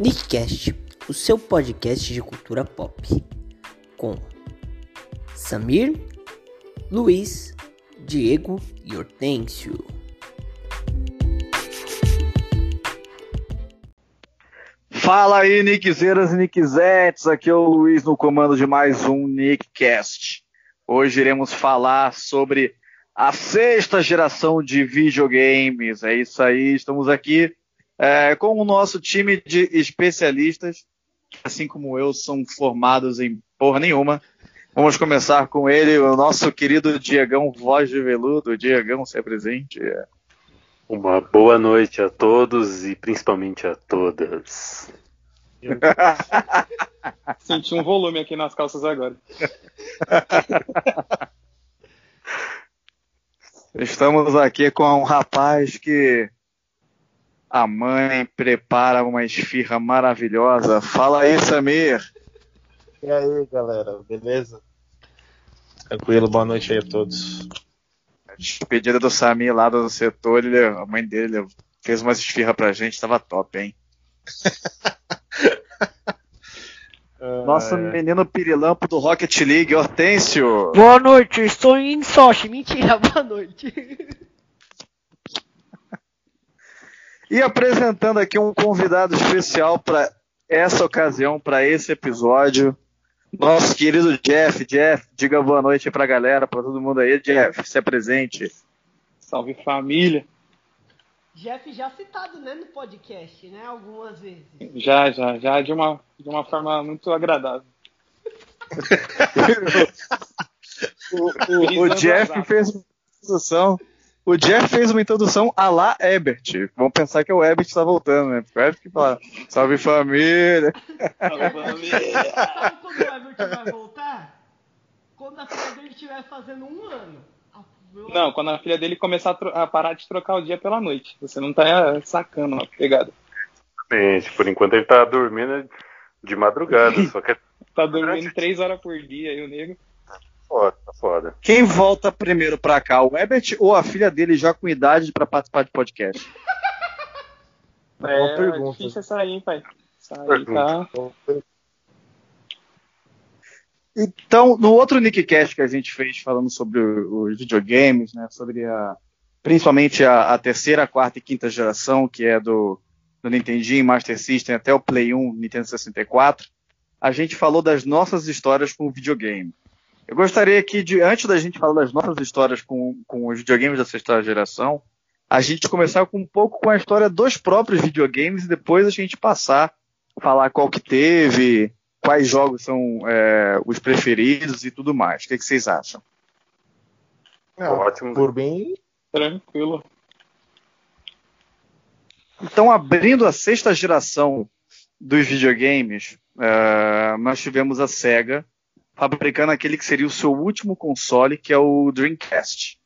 Nickcast, o seu podcast de cultura pop, com Samir, Luiz, Diego e Hortêncio. Fala aí, Nickzeiras e Nickzettes, aqui é o Luiz no comando de mais um Nickcast. Hoje iremos falar sobre a sexta geração de videogames. É isso aí, estamos aqui é, com o nosso time de especialistas, que assim como eu, são formados em porra nenhuma. Vamos começar com ele, o nosso querido Diegão Voz de Veludo. Diegão, se presente. Uma boa noite a todos e principalmente a todas. Senti um volume aqui nas calças agora. Estamos aqui com um rapaz que a mãe prepara uma esfirra maravilhosa. Fala aí, Samir. E aí, galera, beleza? Tranquilo, boa noite aí a todos. Despedida do Samir lá do setor, ele, a mãe dele fez uma esfirra pra gente, tava top, hein? Nosso menino pirilampo do Rocket League, Hortêncio. Boa noite, estou em Sochi. Mentira, boa noite. E apresentando aqui um convidado especial para essa ocasião, para esse episódio, nosso querido Jeff. Jeff, diga boa noite para a galera, para todo mundo aí. Jeff, se apresente. Salve família. Jeff já citado, né, no podcast, né, algumas vezes. Já, já, já de uma, de uma forma muito agradável. o, o, o Jeff fez uma introdução. O Jeff fez uma introdução a lá Ebert. Vamos pensar que o Ebert está voltando, né? Porque o Ebert que fala, salve família. Salve família. Sabe quando o Everton vai voltar? Quando a filha dele estiver fazendo um ano. Não, quando a filha dele começar a, a parar de trocar o dia pela noite. Você não tá sacando a pegada. Gente, por enquanto ele tá dormindo de madrugada, só que é Tá dormindo três horas por dia aí o nego. Foda, tá foda. Quem volta primeiro pra cá, o Ebert ou a filha dele já com idade pra participar de podcast? Boa é pergunta. difícil essa aí, pai. Essa aí tá. Então, no outro Nickcast que a gente fez falando sobre os videogames, né, sobre a, principalmente a, a terceira, quarta e quinta geração, que é do, do Nintendinho, Master System até o Play 1, Nintendo 64, a gente falou das nossas histórias com o videogame. Eu gostaria que, de, antes da gente falar das nossas histórias com, com os videogames da sexta geração, a gente começar com um pouco com a história dos próprios videogames e depois a gente passar a falar qual que teve, quais jogos são é, os preferidos e tudo mais. O que, que vocês acham? Não, Ótimo. Por bem, Tranquilo. Então, abrindo a sexta geração dos videogames, é, nós tivemos a SEGA fabricando aquele que seria o seu último console, que é o Dreamcast.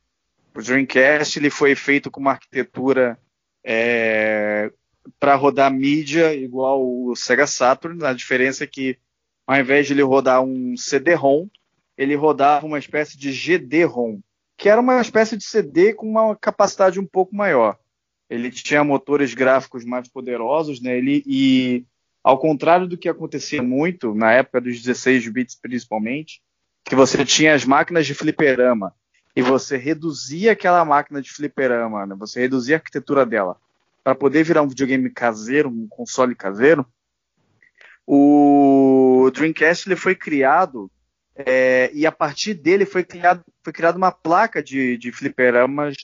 O Dreamcast ele foi feito com uma arquitetura para rodar mídia igual o Sega Saturn. A diferença é que, ao invés de ele rodar um CD-ROM, ele rodava uma espécie de GD-ROM, que era uma espécie de CD com uma capacidade um pouco maior. Ele tinha motores gráficos mais poderosos, né? Ele, e ao contrário do que acontecia muito na época dos 16 bits principalmente, que você tinha as máquinas de fliperama e você reduzia aquela máquina de fliperama, né? você reduzia a arquitetura dela para poder virar um videogame caseiro, um console caseiro. O Dreamcast ele foi criado é, e a partir dele foi foi criada uma placa de, de fliperamas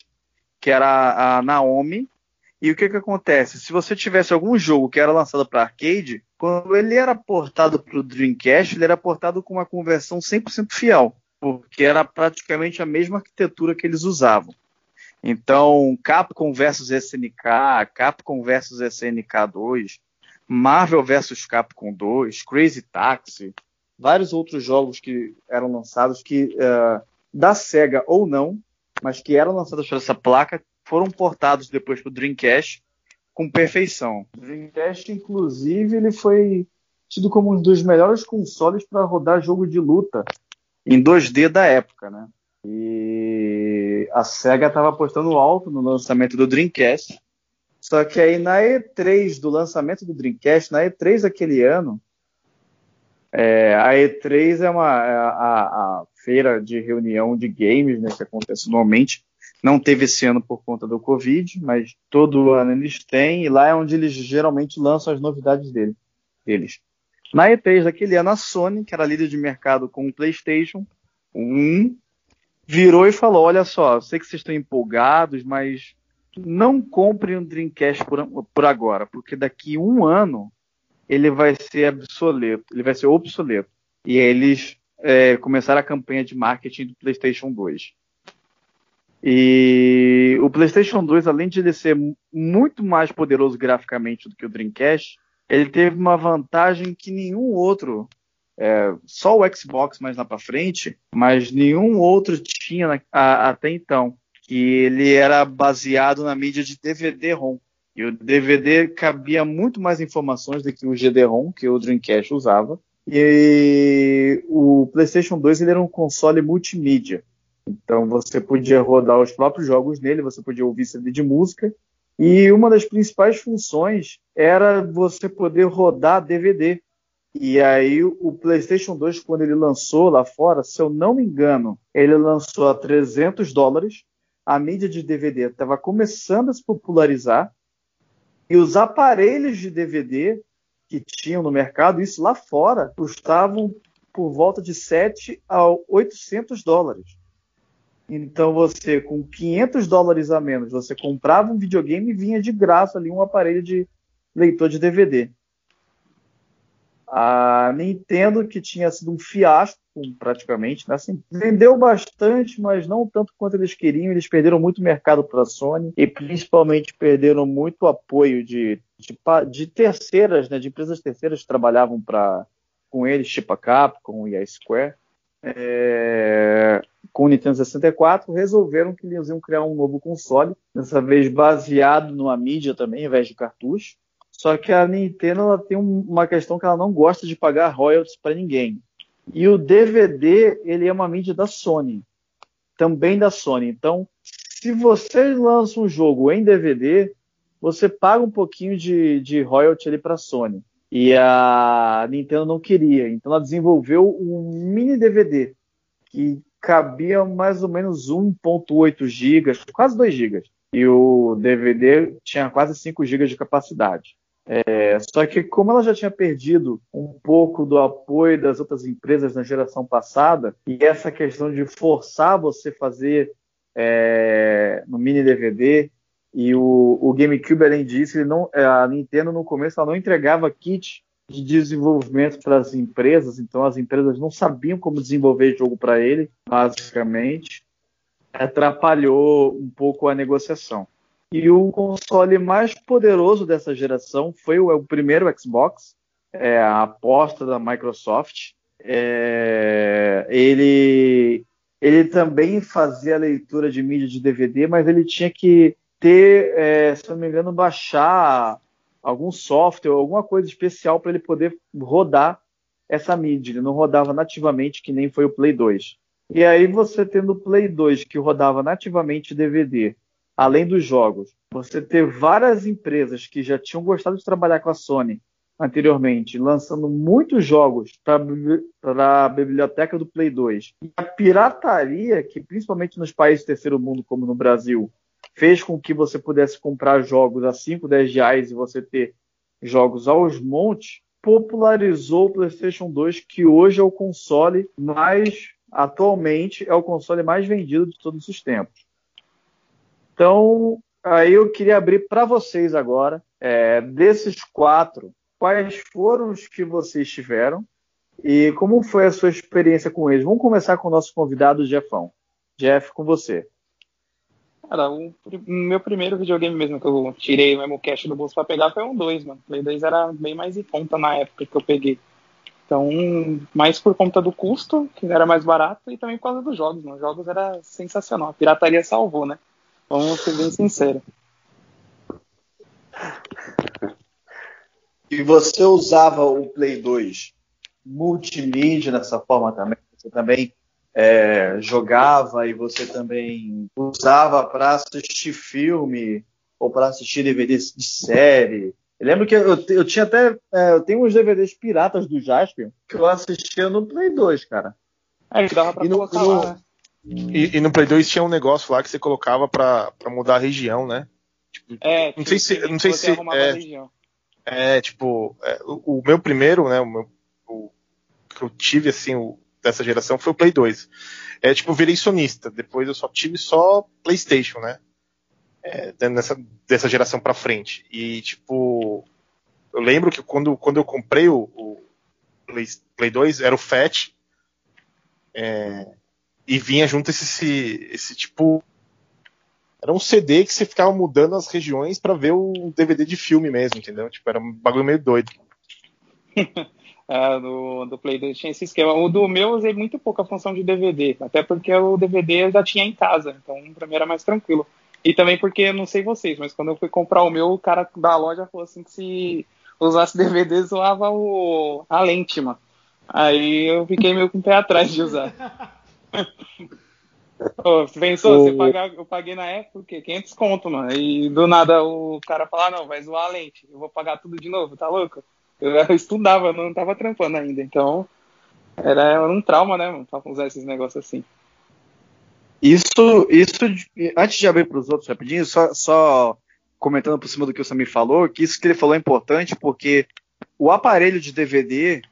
que era a Naomi e o que que acontece? Se você tivesse algum jogo que era lançado para arcade, quando ele era portado para o Dreamcast, ele era portado com uma conversão 100% fiel, porque era praticamente a mesma arquitetura que eles usavam. Então, Capcom versus SNK, Capcom versus SNK 2, Marvel versus Capcom 2, Crazy Taxi, vários outros jogos que eram lançados que uh, da Sega ou não, mas que eram lançados por essa placa, foram portados depois para o Dreamcast com perfeição. O Dreamcast, inclusive, ele foi tido como um dos melhores consoles para rodar jogo de luta em 2D da época, né? E a Sega estava apostando alto no lançamento do Dreamcast Só que aí na E3 do lançamento do Dreamcast, na E3 daquele ano, é, a E3 é uma é a, a, feira de reunião de games, né, que acontece normalmente. Não teve esse ano por conta do Covid, mas todo ano eles têm, e lá é onde eles geralmente lançam as novidades dele, deles. Na E3 daquele ano, a Sony, que era líder de mercado com o PlayStation 1, virou e falou: Olha só, sei que vocês estão empolgados, mas não comprem um Dreamcast por, por agora, porque daqui um ano ele vai ser obsoleto, ele vai ser obsoleto. E eles é, começaram a campanha de marketing do PlayStation 2. E o PlayStation 2, além de ele ser muito mais poderoso graficamente do que o Dreamcast, ele teve uma vantagem que nenhum outro, é, só o Xbox mais lá para frente, mas nenhum outro tinha na, a, até então, que ele era baseado na mídia de DVD-ROM. E o DVD cabia muito mais informações do que o GD-ROM que o Dreamcast usava. E o PlayStation 2 ele era um console multimídia. Então você podia rodar os próprios jogos nele, você podia ouvir CD de música. E uma das principais funções era você poder rodar DVD. E aí o PlayStation 2, quando ele lançou lá fora, se eu não me engano, ele lançou a 300 dólares. A mídia de DVD estava começando a se popularizar e os aparelhos de DVD que tinham no mercado, isso lá fora, custavam por volta de 7 a 800 dólares. Então você, com 500 dólares a menos, você comprava um videogame e vinha de graça ali um aparelho de leitor de DVD. A Nintendo, que tinha sido um fiasco praticamente, né? assim, vendeu bastante, mas não tanto quanto eles queriam. Eles perderam muito mercado para a Sony e principalmente perderam muito apoio de, de, de terceiras, né? de empresas terceiras que trabalhavam pra, com eles, tipo a Capcom e a Square. É, com o Nintendo 64, resolveram que eles iam criar um novo console, dessa vez baseado numa mídia também, ao invés de cartucho. Só que a Nintendo ela tem uma questão que ela não gosta de pagar royalties para ninguém. E o DVD, ele é uma mídia da Sony, também da Sony. Então, se você lança um jogo em DVD, você paga um pouquinho de, de royalty ali para a Sony. E a Nintendo não queria, então ela desenvolveu um mini DVD que cabia mais ou menos 1.8 GB, quase 2 GB. E o DVD tinha quase 5 GB de capacidade. É, só que como ela já tinha perdido um pouco do apoio das outras empresas na geração passada, e essa questão de forçar você fazer é, no mini DVD, e o, o GameCube, além disso, não, é, a Nintendo no começo ela não entregava kit de desenvolvimento para as empresas, então as empresas não sabiam como desenvolver jogo para ele, basicamente, atrapalhou um pouco a negociação. E o console mais poderoso dessa geração foi o, o primeiro Xbox, é, a aposta da Microsoft. É, ele, ele também fazia leitura de mídia de DVD, mas ele tinha que ter, é, se não me engano, baixar algum software, alguma coisa especial para ele poder rodar essa mídia. Ele não rodava nativamente, que nem foi o Play 2. E aí você tendo o Play 2 que rodava nativamente DVD além dos jogos, você ter várias empresas que já tinham gostado de trabalhar com a Sony anteriormente, lançando muitos jogos para a biblioteca do Play 2. E a pirataria, que principalmente nos países do terceiro mundo, como no Brasil, fez com que você pudesse comprar jogos a 5, 10 reais e você ter jogos aos montes, popularizou o PlayStation 2, que hoje é o console mais, atualmente, é o console mais vendido de todos os tempos. Então, aí eu queria abrir para vocês agora, é, desses quatro, quais foram os que vocês tiveram e como foi a sua experiência com eles? Vamos começar com o nosso convidado, Jeffão. Jeff, com você. Cara, o meu primeiro videogame mesmo que eu tirei o mesmo cash do bolso para pegar foi um 2, mano. Play 2 era bem mais em conta na época que eu peguei. Então, mais por conta do custo, que era mais barato, e também por causa dos jogos, mano. Os jogos era sensacional. A pirataria salvou, né? Vamos ser bem sinceros. E você usava o Play 2 multimídia dessa forma também? Você também é, jogava e você também usava para assistir filme? ou para assistir DVDs de série. Eu lembro que eu, eu tinha até. É, eu tenho uns DVDs piratas do Jasper que eu assistia no Play 2, cara. É, que dava pra E no- colocar e no- lá? E, e no Play 2 tinha um negócio lá que você colocava pra, pra mudar a região, né? É, Não sei se- não sei se- é. a região. É, tipo, é, o, o meu primeiro, né, o, meu, o que eu tive, assim, o- dessa geração foi o Play 2. É, tipo, virei sonista, depois eu só tive só Playstation, né, é, nessa, dessa geração pra frente. E, tipo, eu lembro que quando, quando eu comprei o, o Play, Play 2, era o FAT, é, e vinha junto esse, esse, esse, tipo, era um CD que você ficava mudando as regiões pra ver o DVD de filme mesmo, entendeu? Tipo, era um bagulho meio doido. É, do, do Play 2 tinha esse esquema. O do meu eu usei muito pouco a função de DVD, até porque o DVD eu já tinha em casa, então pra mim era mais tranquilo. E também porque, não sei vocês, mas quando eu fui comprar o meu, o cara da loja falou assim que se usasse DVD zoava o, a lente, mano. Aí eu fiquei meio com o pé atrás de usar. Ô, você pensou, você O- pagar, eu paguei na época o quê? 500 conto, mano. E do nada o cara falar, não, vai zoar a lente, eu vou pagar tudo de novo, tá louco? Eu, estudava, não tava trampando ainda, então era, um trauma, né, mano, usar esses negócios assim. Isso, isso, antes de abrir para os outros rapidinho, só, só comentando por cima do que o Samir falou, que isso que ele falou é importante porque o aparelho de DVD,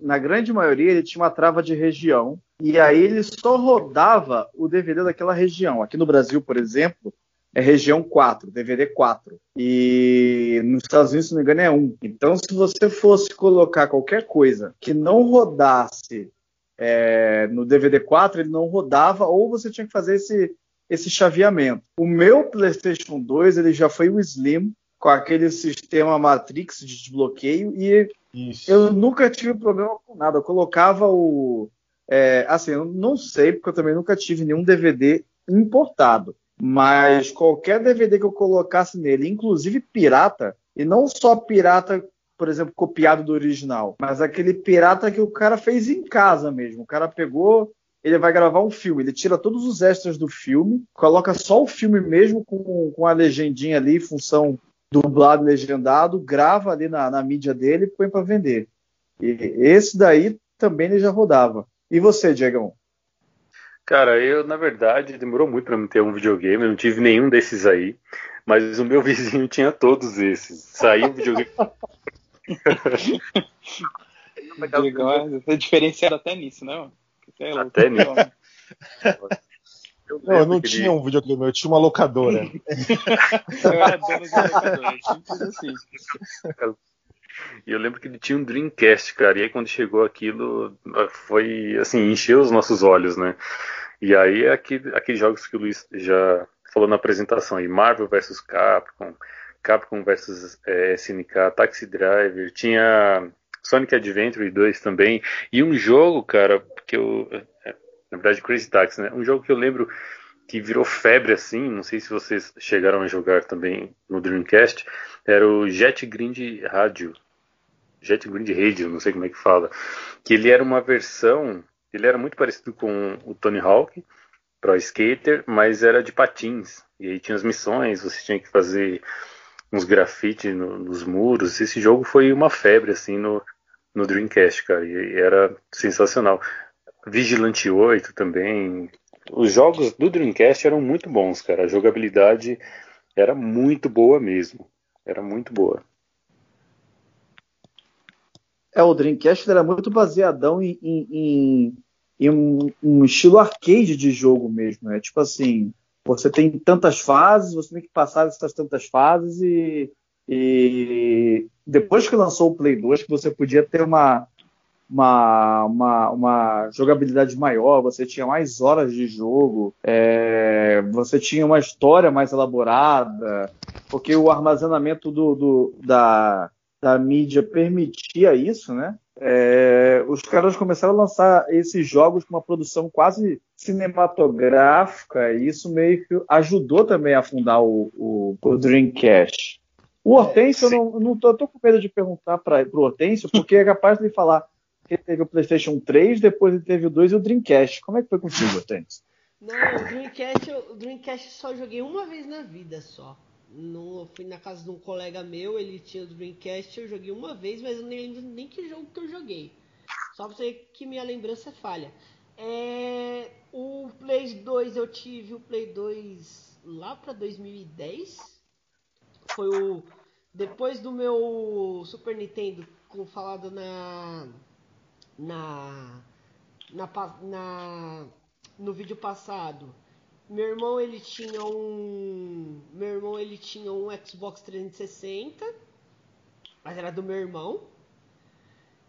na grande maioria, ele tinha uma trava de região e aí ele só rodava o DVD daquela região. Aqui no Brasil, por exemplo, é região 4, DVD 4. E nos Estados Unidos, se não me engano, é 1. Então, se você fosse colocar qualquer coisa que não rodasse é, no DVD 4 ele não rodava, ou você tinha que fazer esse, esse chaveamento. O meu PlayStation 2 ele já foi o Slim, com aquele sistema Matrix de desbloqueio, e Isso. eu nunca tive problema com nada. Eu colocava o. é, assim, eu não sei, porque eu também nunca tive nenhum DVD importado. Mas qualquer DVD que eu colocasse nele, inclusive pirata, e não só pirata por exemplo, copiado do original, mas aquele pirata que o cara fez em casa mesmo. O cara pegou, ele vai gravar um filme, ele tira todos os extras do filme, coloca só o filme mesmo com, com a legendinha ali, função dublado, legendado, grava ali na, na mídia dele e põe para vender. E esse daí também ele já rodava. E você, Diegão? Cara, eu, na verdade, demorou muito pra me ter um videogame, eu não tive nenhum desses aí, mas o meu vizinho tinha todos esses. Saiu um videogame. Diegão é diferenciado até nisso, né, mano? Você é. Até nisso. Não, eu não tinha um videogame, eu tinha uma locadora. Eu era dono de locadora, simples assim. E eu lembro que ele tinha um Dreamcast, cara. E aí quando chegou aquilo, foi assim, encheu os nossos olhos, né? E aí aquele, aqueles jogos que o Luiz já falou na apresentação aí, Marvel vs Capcom, Capcom vs é, SNK, Taxi Driver, tinha Sonic Adventure 2 também, e um jogo, cara, que eu. é, Na verdade, Crazy Taxi, né? Um jogo que eu lembro que virou febre assim, não sei se vocês chegaram a jogar também no Dreamcast, era o Jet Grind Radio. Jet Grind Radio, não sei como é que fala. Que ele era uma versão, ele era muito parecido com o Tony Hawk, Pro Skater, mas era de patins. E aí tinha as missões, você tinha que fazer uns grafites no, nos muros. Esse jogo foi uma febre assim no, no Dreamcast, cara, e era sensacional. Vigilante 8 também. Os jogos do Dreamcast eram muito bons, cara. A jogabilidade era muito boa mesmo. Era muito boa. É, o Dreamcast era muito baseadão em, em, em, um, um, estilo arcade de jogo mesmo. É né? tipo assim, você tem tantas fases, você tem que passar essas tantas fases e, e depois que lançou o Play 2, que você podia ter uma, uma, uma, uma, jogabilidade maior, você tinha mais horas de jogo, é, você tinha uma história mais elaborada, porque o armazenamento do, do, da, da mídia permitia isso, né? É, os caras começaram a lançar esses jogos com uma produção quase cinematográfica, e isso meio que ajudou também a fundar o, o, o Dreamcast. O Hortêncio, eu não, não tô, eu tô com medo de perguntar para o Hortêncio, porque é capaz de falar que ele teve o PlayStation 3, depois ele teve o 2 e o Dreamcast. Como é que foi contigo, Hortêncio? Não, o Dreamcast, o Dreamcast só joguei uma vez na vida só. Eu fui na casa de um colega meu, ele tinha o Dreamcast, eu joguei uma vez, mas eu nem lembro nem que jogo que eu joguei. Só pra você que minha lembrança é falha. É, o Play 2 eu tive o Play 2 lá pra 2010. Foi o. Depois do meu Super Nintendo, como falado na. Na. Na, na no vídeo passado. Meu irmão ele tinha um. Meu irmão ele tinha um Xbox 360. Mas era do meu irmão.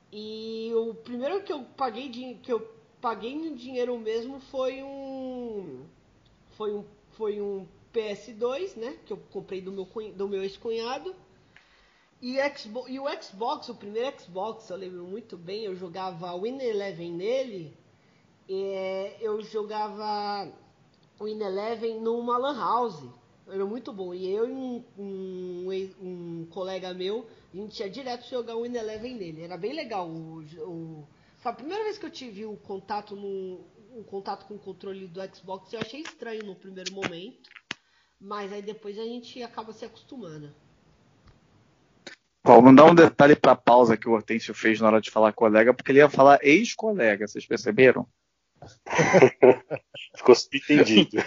E o primeiro que eu paguei que eu paguei no dinheiro mesmo foi um foi um foi um PS2, né, que eu comprei do meu do meu ex-cunhado. E, Xbox, e o Xbox, o primeiro Xbox, eu lembro muito bem, eu jogava Win Eleven nele. É, eu jogava Win Eleven numa lan house. Era muito bom. E eu e um, um, um colega meu, a gente ia direto jogar o Win Eleven nele. Era bem legal. O, o- foi a primeira vez que eu tive o contato, no, o contato com o controle do Xbox. Eu achei estranho no primeiro momento. Mas aí depois a gente acaba se acostumando. Bom, vamos dar um detalhe pra pausa que o Hortêncio fez na hora de falar colega, porque ele ia falar ex-colega, vocês perceberam? Ficou subentendido.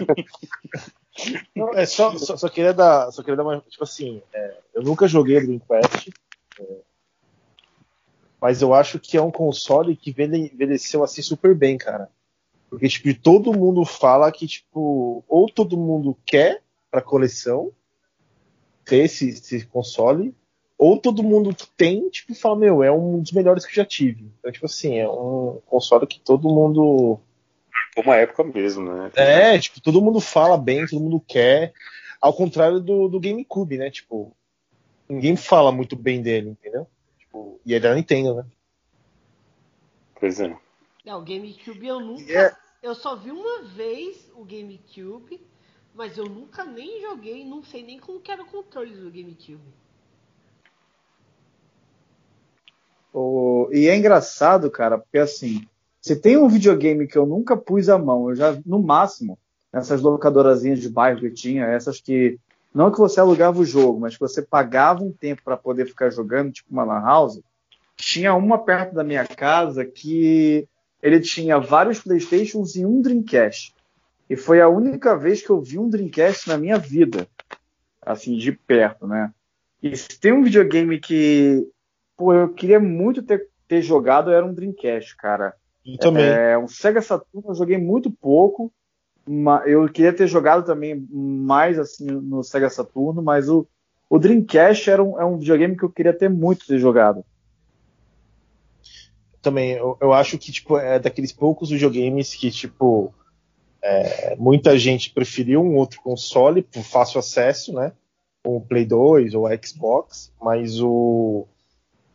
Não, é só, só, só queria dar, só queria dar uma, tipo assim, é, eu nunca joguei Dream Quest, é, mas eu acho que é um console que envelhe- envelheceu assim super bem, cara. Porque tipo, todo mundo fala que tipo, ou todo mundo quer pra coleção ter esse, esse console, ou todo mundo que tem, tipo, fala, meu, é um dos melhores que eu já tive. Então, tipo assim, é um console que todo mundo uma época mesmo, né? é, tipo, todo mundo fala bem, todo mundo quer. Ao contrário do, do GameCube, né? Tipo, ninguém fala muito bem dele, entendeu? Tipo, e ele é da Nintendo, né? Pois é. É, o GameCube eu nunca. E é- Eu só vi uma vez o GameCube, mas eu nunca nem joguei, não sei nem como que era o controle do GameCube. O- E é engraçado, cara, porque assim, se tem um videogame que eu nunca pus a mão, eu já, no máximo, nessas locadorazinhas de bairro que tinha, essas que, não que você alugava o jogo, mas que você pagava um tempo para poder ficar jogando, tipo uma lan house, tinha uma perto da minha casa que ele tinha vários Playstations e um Dreamcast. E foi a única vez que eu vi um Dreamcast na minha vida, assim, de perto, né? E se tem um videogame que pô, eu queria muito ter, ter jogado, era um Dreamcast, cara. E também. É, um Sega Saturn eu joguei muito pouco. Eu queria ter jogado também mais assim no Sega Saturno, mas o, o Dreamcast era um, é um videogame que eu queria ter muito ter jogado. Também, eu, eu acho que, tipo, é daqueles poucos videogames que, tipo, é, muita gente preferiu um outro console por fácil acesso, né? O Play 2 ou Xbox, mas o.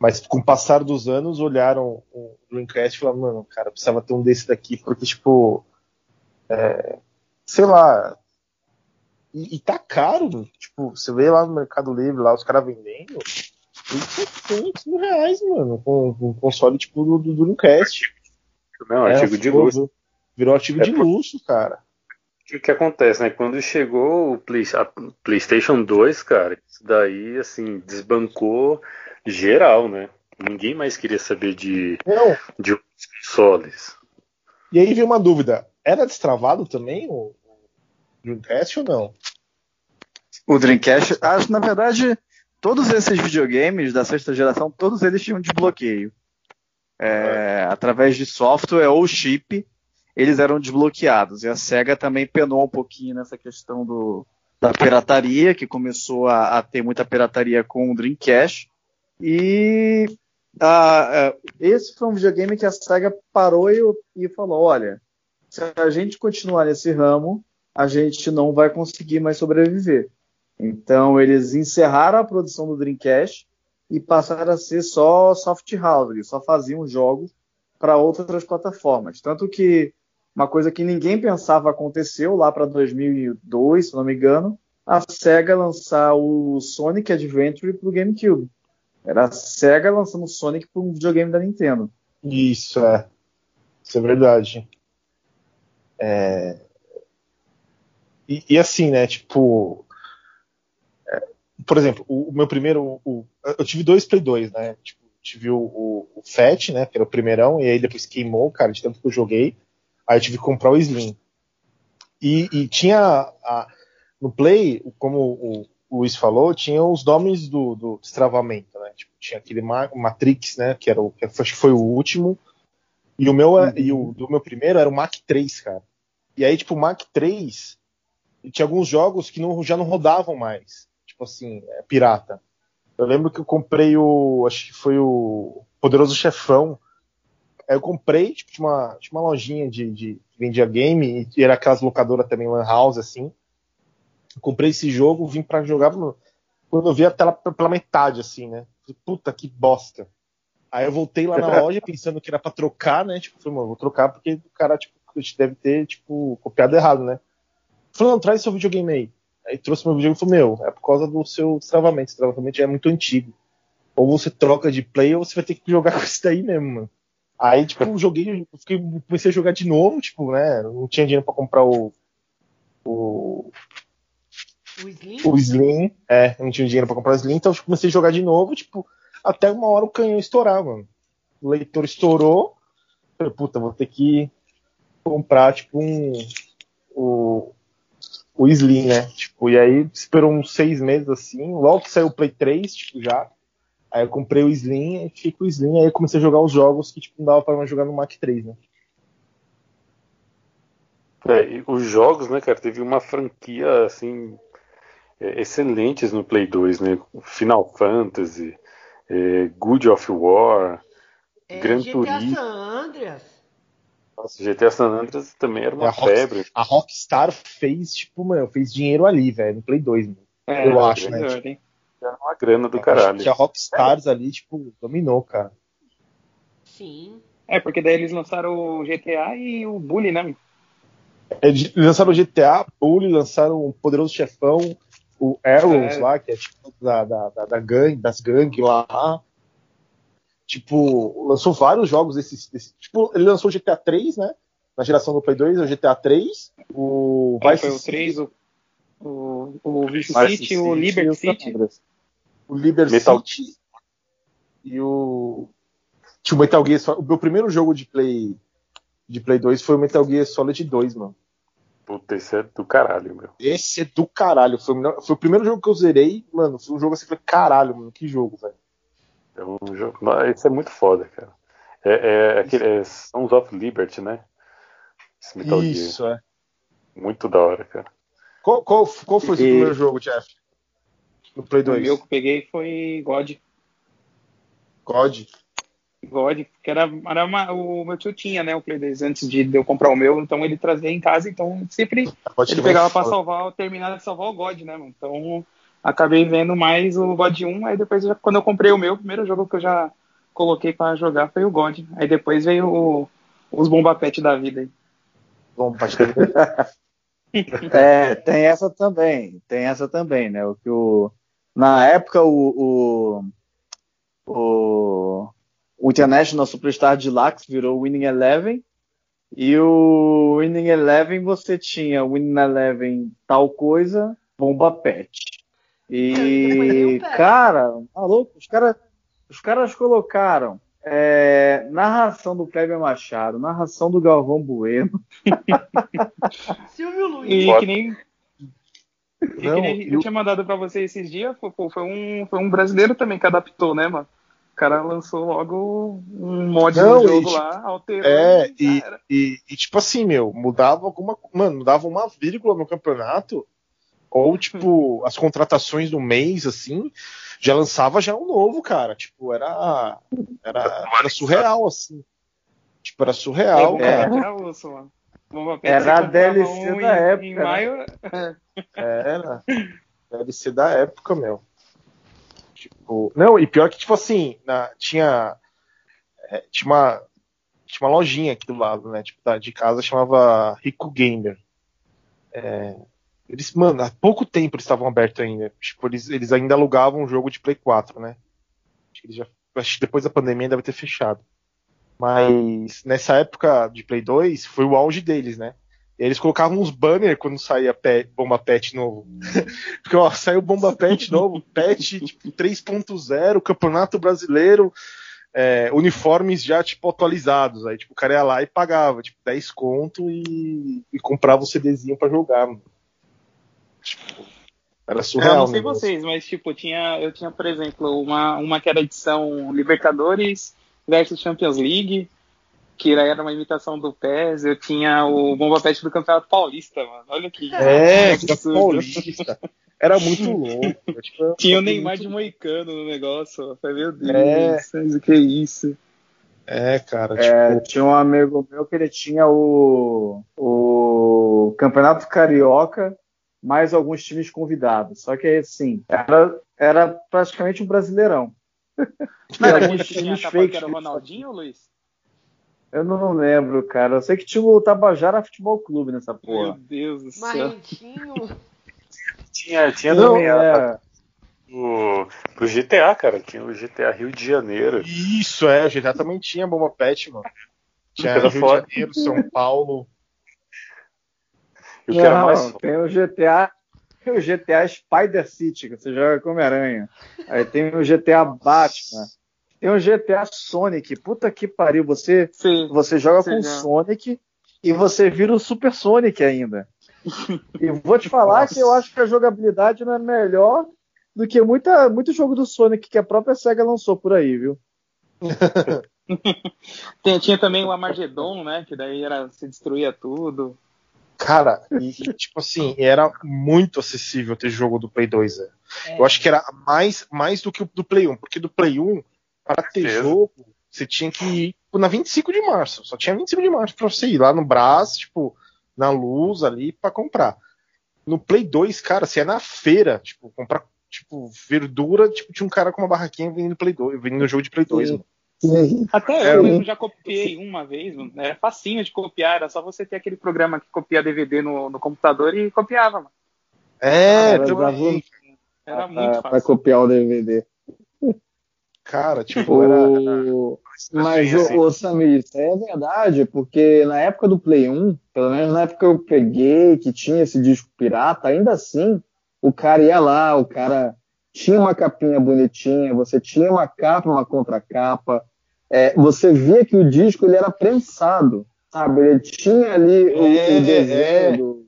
Mas com o passar dos anos olharam o Dreamcast e falaram, mano, cara, precisava ter um desse daqui, porque, tipo. é, sei lá. E, e tá caro, tipo, você vê lá no Mercado Livre, lá os caras vendendo. 700 mil reais, mano, com, com um console tipo do, do Dreamcast. Não, É, artigo de ficou- luxo. Virou artigo É de por- luxo, cara. O que, que acontece, né? Quando chegou o Play- a PlayStation 2, cara, isso daí, assim, desbancou geral, né? Ninguém mais queria saber de, Não, de outros consoles. e aí veio uma dúvida. Era destravado também o Dreamcast ou não? O Dreamcast, acho na verdade, todos esses videogames da sexta geração, todos eles tinham desbloqueio. É, através de software ou chip, eles eram desbloqueados. E a SEGA também penou um pouquinho nessa questão do, da pirataria, que começou a, a ter muita pirataria com o Dreamcast. E ah, ah, esse foi um videogame que a SEGA parou e, e falou: olha, se a gente continuar nesse ramo, a gente não vai conseguir mais sobreviver. Então eles encerraram a produção do Dreamcast e passaram a ser só soft eles só faziam jogos para outras plataformas. Tanto que uma coisa que ninguém pensava aconteceu lá para 2002, se não me engano, a Sega lançar o Sonic Adventure para o GameCube. Era a Sega lançando o Sonic para um videogame da Nintendo. Isso, é. Isso é verdade. É... E, e assim, né, tipo. é, por exemplo, o, o meu primeiro. O, eu tive dois Play 2, né? Tipo, tive o, o, o Fat, né? Que era o primeirão, e aí depois queimou, cara, de tanto que eu joguei. Aí eu tive que comprar o Slim. E, e tinha. A, no Play, como o, Luiz falou, tinha os nomes do, do destravamento, né? Tipo, tinha aquele Matrix, né? Que era o. Que acho que foi o último. E o meu uhum. e o do meu primeiro era o Mac 3, cara. E aí, tipo, o Mac 3 tinha alguns jogos que não, já não rodavam mais. Tipo assim, é, pirata. Eu lembro que eu comprei o. Acho que foi o Poderoso Chefão. Aí eu comprei, tipo, tinha uma, tinha uma lojinha de, de que vendia game, e era aquelas locadoras também, Lan House, assim. Eu comprei esse jogo, vim para jogar. Quando eu vi a tela pela metade, assim, né? Puta que bosta. Aí eu voltei lá na loja pensando que era pra trocar, né? Tipo, falei, mano, vou trocar porque o cara, tipo, deve ter, tipo, copiado errado, né? Falei, não, traz seu videogame aí. Aí trouxe meu videogame e falou, meu, é por causa do seu travamento. Esse travamento é muito antigo. Ou você troca de play ou você vai ter que jogar com isso daí mesmo, mano. Aí, tipo, eu joguei, fiquei, comecei a jogar de novo, tipo, né? Não tinha dinheiro pra comprar o. O. O Slim? O Slim, é, não tinha dinheiro pra comprar o Slim, então eu comecei a jogar de novo, tipo, até uma hora o canhão estourar, mano. O leitor estourou. Falei, puta, vou ter que comprar, tipo, um. O, o Slim, né? Tipo, e aí esperou uns seis meses assim. Logo que saiu o Play 3, tipo, já. Aí eu comprei o Slim e fiquei com o Slim. Aí eu comecei a jogar os jogos que, tipo, não dava pra jogar no Mac 3, né? É, os jogos, né, cara, teve uma franquia, assim, é, excelentes no Play 2, né? Final Fantasy, é, Good of War, É, Gran GTA Turismo. San Andreas. Nossa, GTA San Andreas também era uma É, a Rock- febre. A Rockstar fez, tipo, mano, fez dinheiro ali, velho, no Play 2, mano. É, Eu acho, né? melhor, Era uma grana do Acho caralho. que a Rockstars ali, tipo, dominou, cara. Sim. É, porque daí eles lançaram o GTA e o Bully, né? Eles lançaram o GTA, Bully, lançaram o Poderoso Chefão, o Arrows É. lá, que é tipo da, da, da, da gangue, das gangues lá. Tipo, lançou vários jogos desses, desses- Tipo, ele lançou o GTA 3, né? Na geração do Play 2, o GTA 3, o É, Vice foi o City, 3, o, o, o Vice Vice City, o Liberty e City. O Liberty Metal- City e o. Tinha o Metal Gear Solid. O meu primeiro jogo de Play de Play 2 foi o Metal Gear Solid 2, mano. Puta, esse é do caralho, meu. Esse é do caralho. Foi o, melhor- foi o primeiro jogo que eu zerei, mano. Foi um jogo assim, falei, caralho, mano, que jogo, velho. É um jogo. Esse é muito foda, cara. É, é aquele é Sons of Liberty, né? Esse Metal Gear. Isso, é. Muito da hora, cara. Qual, qual, qual foi o seu primeiro jogo, Jeff? No Play O 2? meu que eu peguei foi God. God. God, que era, era uma, o meu tio tinha, né, o Play 2 antes de eu comprar o meu, então ele trazia em casa, então sempre Pode ele pegava pra foda. salvar, terminar de salvar o God, né, mano? Então acabei vendo mais o God 1, aí depois já- quando eu comprei o meu, o primeiro jogo que eu já coloquei pra jogar foi o God. Aí depois veio o- os bomba pet da vida aí. Bom, pode crer. É, tem essa também, tem essa também, né? O que o na época o, o, o, o International Superstar Deluxe virou Winning Eleven e o Winning Eleven você tinha Winning Eleven tal coisa, bomba pet. E cara, maluco, os caras os caras colocaram é, narração do Kleber Machado, narração do Galvão Bueno, Silvio Luiz. E que nem, Não, e eu o- tinha mandado pra você esses dias, foi, pô, foi um, foi um brasileiro também que adaptou, né, mano? O cara lançou logo um mod Não, no e jogo tipo, lá, alterou É, e, e, e, tipo assim, meu, mudava alguma. Mano, mudava uma vírgula no campeonato. Ou, tipo, as contratações do mês, assim, já lançava já um novo, cara. Tipo, era. Era, era surreal, assim. Tipo, era surreal, É, cara. era osso, mano. Bomba Pet, Era a DLC um da em, época, Em né? maio, Era. Ser da época, meu. Tipo, não, e pior que, tipo assim, na- tinha. é, tinha, uma, tinha uma lojinha aqui do lado, né? Tipo, da- de casa chamava Rico Gamer. É, eles, mano, há pouco tempo eles estavam abertos ainda. Tipo, eles, eles ainda alugavam um jogo de Play 4, né? Acho que, eles já, acho que depois da pandemia deve ter fechado. Mas nessa época de Play 2 foi o auge deles, né? E eles colocavam uns banners quando saía pet, bomba pet novo. Porque, ó, saiu bomba pet novo, pet tipo, 3.0, campeonato brasileiro, é, uniformes já, tipo, atualizados. Aí, tipo, o cara ia lá e pagava, tipo, 10 conto e, e comprava o CDzinho pra jogar, mano. Tipo, era surreal. Eu não sei vocês, mas, tipo, tinha, eu tinha, por exemplo, uma, uma que era edição Libertadores versus Champions League, que era uma imitação do PES. Eu tinha o Bomba Pet do Campeonato Paulista, mano. Olha que. É, que. Paulista. Era muito louco. Tipo, Tinha o Neymar muito- de Moicano no negócio. Eu Falei, meu Deus, É. o que é isso? É, cara, É, tipo. tinha um amigo meu que ele tinha o, o Campeonato Carioca, mais alguns times convidados. Só que assim, era, era praticamente um brasileirão. Não era alguns aquele que tinha fakes que era o Ronaldinho, Luiz? Eu não lembro, cara. Eu sei que tinha o Tabajara Futebol Clube nessa Meu porra. Deus do céu. Marrentinho. Tinha, tinha Não, também é, o, pro GTA, cara. Tinha o GTA Rio de Janeiro. Isso, é, o GTA também tinha bomba pet, mano. Tinha Rio foda. de Janeiro, São Paulo. E o que era não, mais tem o GTA, o GTA Spider City, que você joga como aranha. Aí tem o GTA Batman. Tem o GTA Sonic. Puta que pariu, você Sim. Você joga com o já. Sonic e você vira o Super Sonic ainda. e vou te falar Nossa. que eu acho que a jogabilidade não é melhor do que muita, muito jogo do Sonic que a própria SEGA lançou por aí, viu? Tinha, tinha também o Amargedon, né? Que daí era, se destruía tudo. Cara, e, e, tipo assim, era muito acessível ter jogo do Play 2. né? É, Eu acho que era mais, mais do que o do Play 1, porque do Play 1, para ter Certeza. jogo, você tinha que ir tipo, na 25 de março. Só tinha 25 de março pra você ir lá no Brás, tipo, na luz ali pra comprar. No Play 2, cara, você ia na feira, tipo, comprar tipo, verdura, tipo, tinha um cara com uma barraquinha vendendo Play 2, vendendo jogo de Play 2, Sim. mano. Até É, eu mesmo já copiei uma vez, mano. Era facinho de copiar, era só você ter aquele programa que copia DVD no, no computador e copiava, mano. É, Cara, também, Era Ah, muito pra fácil. copiar o DVD. cara, tipo, era. O... Mas, assim. ô, ô Samir, isso é verdade, porque na época do Play 1, pelo menos na época que eu peguei, que tinha esse disco pirata, ainda assim, o cara ia lá, o cara tinha uma capinha bonitinha, você tinha uma capa, uma contracapa, é, você via que o disco ele era prensado, sabe? Ele tinha ali o, É, o desenho é. do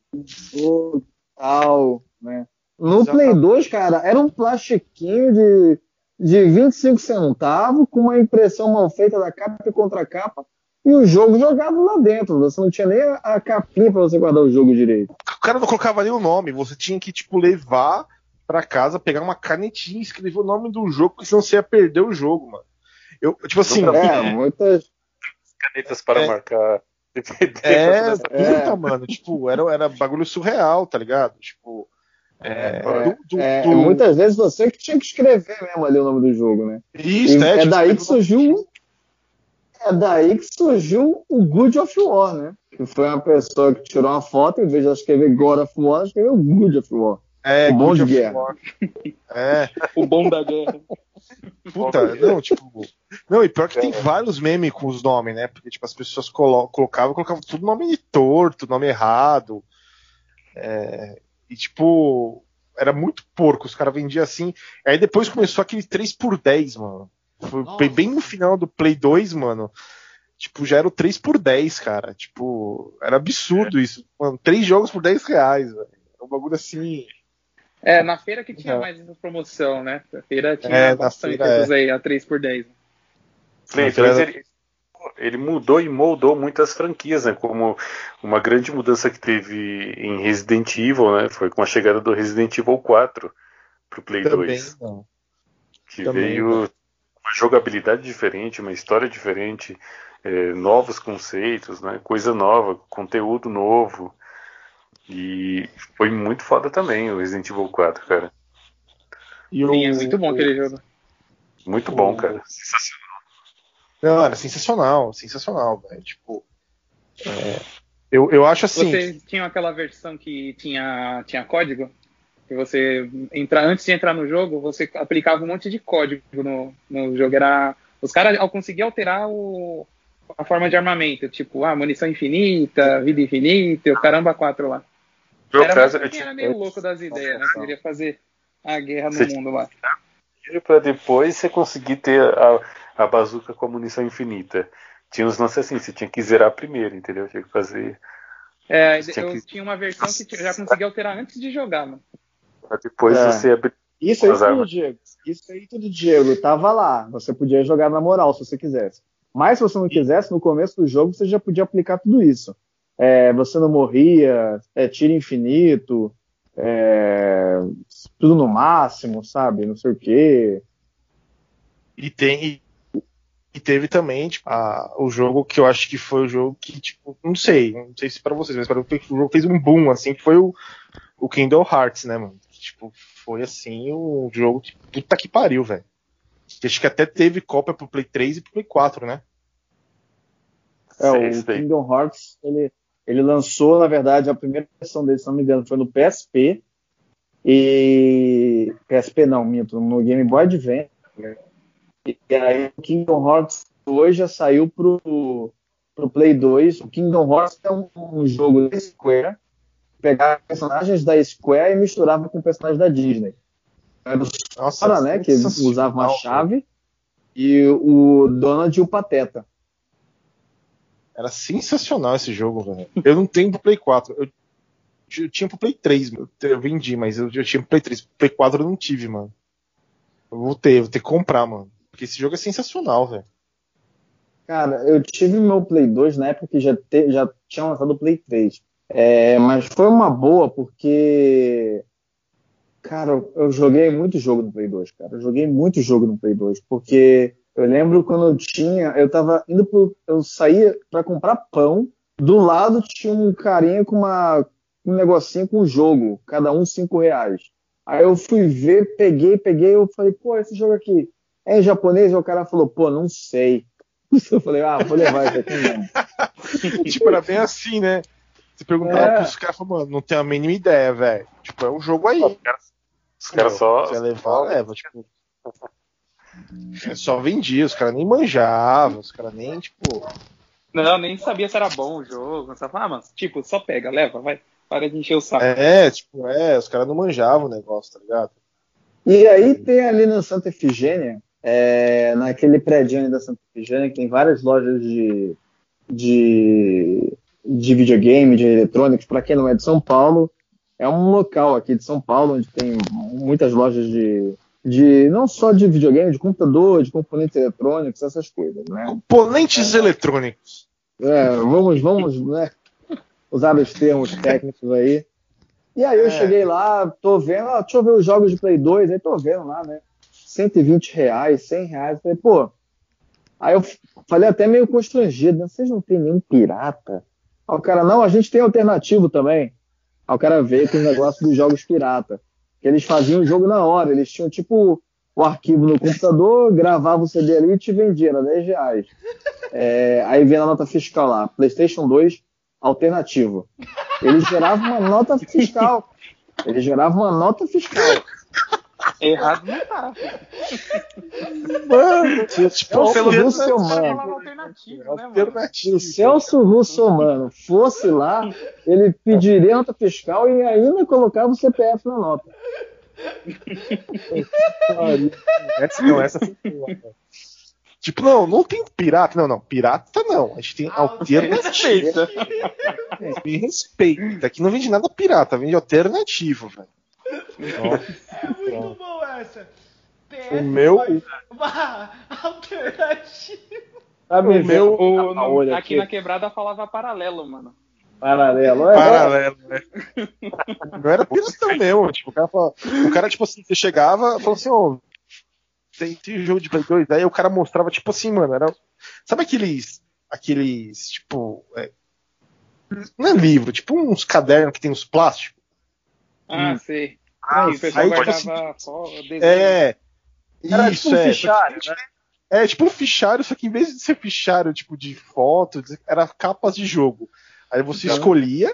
do tal, né? No Exatamente. Play 2, cara, era um plastiquinho de, de 25 centavos com uma impressão mal feita da capa e contracapa e o jogo jogado lá dentro. Você não tinha nem a, capinha para você guardar o jogo direito. O cara não colocava nem o nome, você tinha que, tipo, levar pra casa, pegar uma canetinha e escrever o nome do jogo, porque senão você ia perder o jogo, mano. Eu, tipo assim, É, muitas. canetas para É. marcar DVD. é, puta, mano, tipo, era, era bagulho surreal, tá ligado? Tipo, é, do- do- É, do- Muitas vezes você que tinha que escrever mesmo ali o nome do jogo, né? Isso, E é, é tipo, daí que surgiu. É daí que surgiu o Good of War, né? Que foi uma pessoa que tirou uma foto, em vez de escrever God of War, escreveu Good of War. É, o bom Good de of guerra. War. É, O bom da guerra. puta, não, tipo. Não, e pior que tem É. vários memes com os nomes, né? Porque, tipo, as pessoas colo colocavam, colocavam tudo nome torto, nome errado. É, e, tipo, era muito porco, os caras vendiam assim. Aí depois começou aquele 3x10, mano. Foi Nossa. bem no final do Play 2, mano. Tipo, já era o 3x10, cara. Tipo, era absurdo isso. Mano, três jogos por 10 reais, velho. É um bagulho assim. É, na feira que tinha É. mais essa promoção, né? Na feira tinha É, na bastante feira, é. aí, a 3x10. Play Mas 2 era- ele, ele mudou e moldou muitas franquias, né? Como uma grande mudança que teve em Resident Evil, né? Foi com a chegada do Resident Evil 4 pro Play Também, 2. não. Que também, veio né? uma jogabilidade diferente, uma história diferente, é, novos conceitos, né? Coisa nova, conteúdo novo. E foi muito foda também o Resident Evil 4, cara. E Sim, é o- muito bom aquele jogo. Muito O- bom, cara. Sensacional. Não, era sensacional, sensacional, velho. Tipo, é, eu, eu acho assim. Vocês tinham aquela versão que tinha, tinha código? Que você entra, antes de entrar no jogo, você aplicava um monte de código no, no jogo. Era, os caras ao conseguir alterar o, a forma de armamento, tipo, ah, munição infinita, vida infinita, o caramba quatro lá. Meu Era, caso, eu tinha era meio louco das ideias, né? Queria fazer a guerra no Você mundo lá. pra depois você conseguir ter a, a bazuca com a munição infinita. Tinha uns lances assim, você tinha que zerar primeiro, entendeu? Tinha que fazer. É, tinha eu que- tinha uma versão que eu já conseguia alterar antes de jogar, mano. Pra depois É. você abrir. Isso aí tudo, armas. Diego. Isso aí tudo, Diego, tava lá. Você podia jogar na moral se você quisesse. Mas se você não quisesse, no começo do jogo você já podia aplicar tudo isso. É, você não morria, é, tiro infinito, é, tudo no máximo, sabe? Não sei o quê. E tem. E, teve também, tipo, a- o jogo que eu acho que foi o jogo que, tipo, não sei, não sei se pra vocês, mas para o jogo fez um boom, assim, que foi o, o Kingdom Hearts, né, mano? Que, tipo, foi assim, o jogo que puta que pariu, velho. Acho que até teve cópia pro Play 3 e pro Play 4, né? É, Sei, o sei. Kingdom Hearts, ele, ele lançou, na verdade, a primeira versão dele, se não me engano, foi no PSP. E. PSP não, minto, no Game Boy Advance. E, aí o Kingdom Hearts 2 já saiu pro, pro Play 2. O Kingdom Hearts é um, um jogo da Square. Pegava personagens da Square e misturava com personagens da Disney. Era o Nossa, Sora, né? Que usava uma chave. E o Donald e o Pateta. Era sensacional esse jogo, velho. Eu não tenho pro Play 4. Eu, eu tinha pro Play 3, meu. eu vendi, mas eu, eu tinha pro Play 3. Pro Play 4 eu não tive, mano. Eu vou ter, vou ter que comprar, mano. Porque esse jogo é sensacional, velho. Cara, eu tive meu Play 2 na época que já, te- já tinha lançado o Play 3. É, mas foi uma boa porque. Cara, eu- joguei muito jogo no Play 2, cara. Eu joguei muito jogo no Play 2. Porque eu lembro quando eu tinha. Eu tava indo pro. Eu saía pra comprar pão. Do lado tinha um carinha com uma, um negocinho com jogo. Cada um 5 reais. Aí eu fui ver, peguei, peguei. Eu falei, pô, esse jogo aqui é em japonês? E o cara falou, pô, não sei. Eu falei, ah, vou levar isso aqui mesmo. tipo, era bem assim, né? Você perguntava É. pros caras, mano, não tenho a mínima ideia, velho. Tipo, é um jogo aí. Os caras só. Se levar, leva. Tipo, é só vendia, os caras nem manjavam, os caras nem, tipo. Não, nem sabia se era bom o jogo. Só falava, ah, mas, tipo, só pega, leva, vai. Para de encher o saco. É, tipo, é, os caras não manjavam o negócio, tá ligado? E aí tem ali no Santa Efigênia, é, naquele prédio da Santa Efigênia, que tem várias lojas de, de, de videogame, de eletrônicos, para quem não é de São Paulo, é um local aqui de São Paulo onde tem muitas lojas de, de não só de videogame, de computador, de componentes eletrônicos, essas coisas, né? Componentes eletrônicos. É, vamos, vamos, né? Usar os termos técnicos aí. E aí eu É. cheguei lá, tô vendo, ó, deixa eu ver os jogos de Play 2, aí tô vendo lá, né? 120 reais, 100 reais. Falei, pô. Aí eu falei até meio constrangido, né? Vocês não tem nenhum pirata? Aí o cara, não, a gente tem alternativo também. Aí o cara veio com o negócio dos jogos pirata. Que eles faziam o jogo na hora, eles tinham tipo o arquivo no computador, gravava o CD ali e te vendia, era 10 reais. É, aí vem a nota fiscal lá, PlayStation 2 alternativo. Ele gerava uma nota fiscal. Ele gerava uma nota fiscal. Errado não tá. Mano, tipo, É o Pelo menos Russell, você mano. alternativo, né, mano? Se o Celso Russomano fosse lá, ele pediria nota fiscal e ainda colocava o CPF na nota. Essa, não, essa foi boa. Tipo, não, não tem pirata. Não, não, pirata não. A gente tem alternativa. Me respeita. Aqui não vende nada pirata, vende alternativo, velho. É muito bom essa. O meu- Uma alternativa. Sabe, O meu- O- a no- aqui aqui. na quebrada falava paralelo, mano. paralelo. É, Paralelo, né? Não era piratão mesmo. Tipo, o cara, fala, o cara, tipo assim, você chegava e falou assim, ô, tem, tem jogo de Play 2, aí o cara mostrava, tipo assim, mano, era. Sabe aqueles. Aqueles, tipo. é, não é livro, tipo uns cadernos que tem os plásticos. Ah, Hum. sei. Ah, Aí o pessoal aí, tipo guardava só o desenho. É. Era isso, tipo um é. fichário, Só que- É, tipo um fichário, só que em vez de ser fichário, tipo, de foto, era capas de jogo. Aí você Então- escolhia.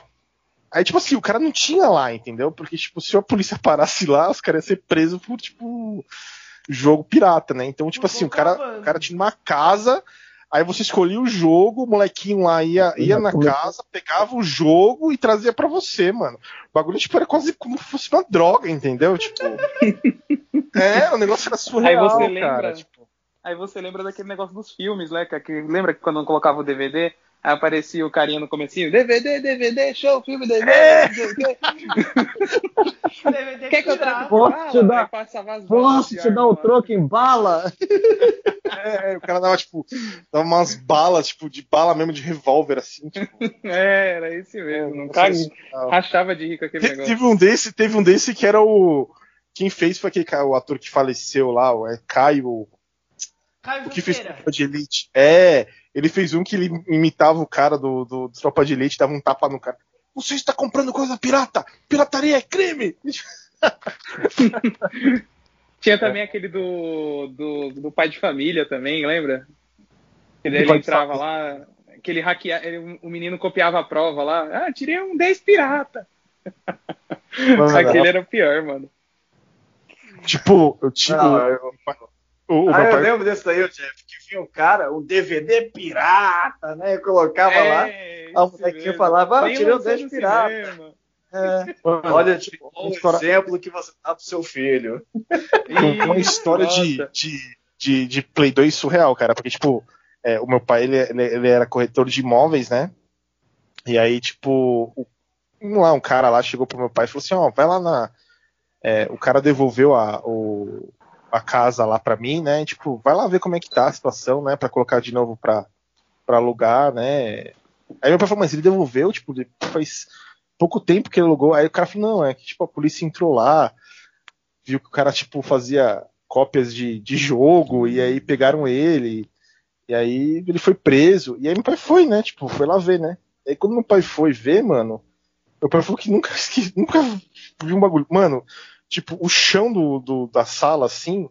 Aí, tipo assim, o cara não tinha lá, entendeu? Porque, tipo, se a polícia parasse lá, os caras iam ser presos por, tipo, jogo pirata, né? Então, tipo assim, o cara, o cara tinha uma casa, Aí você escolhia o jogo, o molequinho lá ia, ia na casa, pegava o jogo e trazia para você, mano. O bagulho, tipo, era quase como se fosse uma droga, entendeu? Tipo. é, o negócio era surreal, Aí você lembra, cara. Tipo, Aí você lembra daquele negócio dos filmes, né? Que, que- lembra que quando eu colocava o DVD, aí aparecia o carinha no comecinho, DVD, DVD, show, filme, DVD, É. DVD. DVD Quer que eu traga Posso bala? te dar- Posso te dar o lá. troco em bala? é, o cara dava, tipo, dava umas balas, tipo, de bala mesmo de revólver, assim, tipo. É, era esse mesmo. Não surreal. rachava de rir com aquele Te- negócio. Teve um desse, teve um desse que era o. Quem fez foi aquele cara, o ator que faleceu lá, o é Caio, Caio o que fez. Tropa de Elite. É, ele fez um que ele imitava o cara do, do, do Tropa de Elite, dava um tapa no cara. Você está comprando coisa pirata! Pirataria é crime! Tinha também aquele do, do, do pai de família também, lembra? Ele de entrava lá, que ele hackeava, ele- o menino copiava a prova lá. Ah, tirei um 10 pirata. Mano, Aquele era o pior, mano. Tipo, eu tive. Não, o, eu- o, o Ah, meu eu lembro desse daí, Jeff, que vinha um cara, um DVD pirata, né? Eu colocava lá. É, a esse molequinha falava, ah, tirei o lançou 10 no pirata. É, olha, tipo, o História- exemplo que você dá pro seu filho. Uma história de, de, de, de Play 2 surreal, cara. Porque, tipo, é, o meu pai, ele, ele, ele era corretor de imóveis, né? E aí, tipo, o- um lá, um cara lá chegou pro meu pai e falou assim, ó, vai lá na... é, o cara devolveu a, o, a casa lá pra mim, né? Tipo, vai lá ver como é que tá a situação, né? Pra colocar de novo pra, pra alugar, né? Aí meu pai falou, mas ele devolveu, tipo, faz pouco tempo que ele alugou. Aí o cara falou, não, é que, tipo, a polícia entrou lá, viu que o cara, tipo, fazia cópias de, de jogo, e aí pegaram ele, e aí ele foi preso, e aí meu pai foi, né, tipo, foi lá ver, né. Aí quando meu pai foi ver, mano, meu pai falou que nunca, que nunca viu um bagulho. Mano, tipo, o chão do, do- da sala, assim,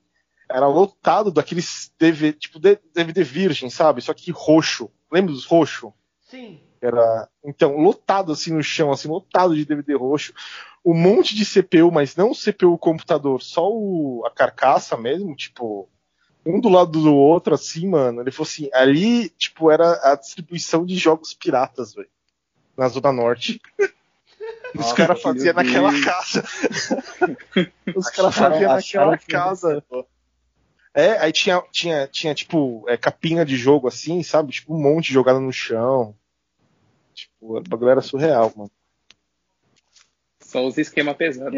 era lotado daqueles DVD, tipo, DVD virgem, sabe? Só que roxo. Lembra dos roxo? Sim. Era, então, lotado assim no chão, assim, lotado de DVD roxo. Um monte de CPU, mas não CPU computador, só o, a carcaça mesmo, tipo, um do lado do outro, assim, mano. Ele falou assim, ali, tipo, era a distribuição de jogos piratas, velho. Na Zona Norte. Os caras faziam Deus. naquela casa. Os caras faziam naquela que casa. É, aí tinha, tinha, tinha tipo, é, capinha de jogo assim, sabe? Tipo, um monte jogado no chão. Tipo, o bagulho era surreal, mano. Só os esquema pesado.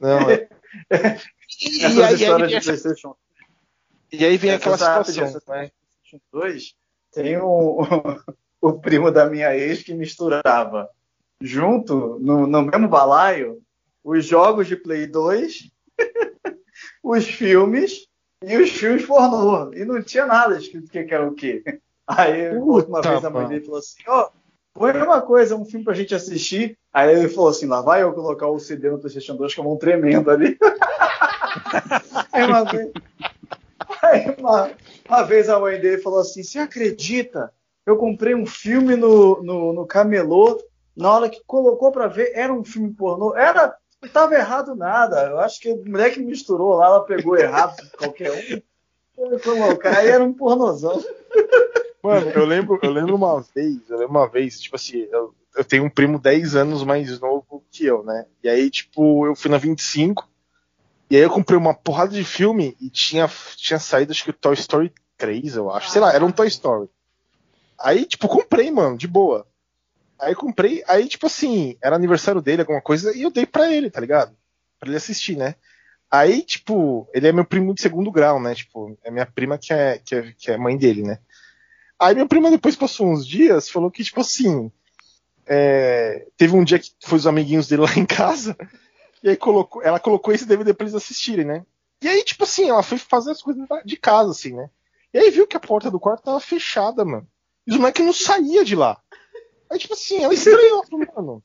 Não, é. E, aí, aí essa- e aí vem Essa aquela situação. né? 2, tem o, o primo da minha ex que misturava junto, no, no mesmo balaio, os jogos de Play 2, os filmes e os filmes pornô. E não tinha nada escrito o que que era o quê. Aí Puta, uma vez a mãe dele falou assim, ó, põe uma coisa, um filme pra gente assistir. Aí ele falou assim, lá vai eu colocar o CD no PlayStation 2 com a mão tremendo ali. Aí uma vez, aí uma, uma vez a mãe dele falou assim, você acredita? Eu comprei um filme no, no, no camelô, na hora que colocou pra ver, era um filme pornô. Era, não tava errado nada. Eu acho que o moleque misturou lá, ela pegou errado qualquer um. Foi colocar, aí era um pornozão. Mano, eu lembro, eu lembro uma vez, eu lembro uma vez, tipo assim, eu, eu tenho um primo 10 anos mais novo que eu, né? E aí, tipo, eu fui na 25, e aí eu comprei uma porrada de filme e tinha, tinha saído, acho que o Toy Story 3, eu acho. Sei lá, era um Toy Story. Aí, tipo, comprei, mano, de boa. Aí comprei, aí, tipo assim, era aniversário dele, alguma coisa, e eu dei pra ele, tá ligado? Pra ele assistir, né? Aí, tipo, ele é meu primo de segundo grau, né? Tipo, é minha prima que é, que é, que é mãe dele, né? Aí minha prima depois passou uns dias, falou que, tipo assim, é, teve um dia que foi os amiguinhos dele lá em casa, e aí colocou, ela colocou esse DVD pra eles assistirem, né? E aí, tipo assim, ela foi fazer as coisas de casa, assim, né? E aí viu que a porta do quarto tava fechada, mano. E os moleques não saía de lá. Aí, tipo assim, ela estranhou, falou, mano.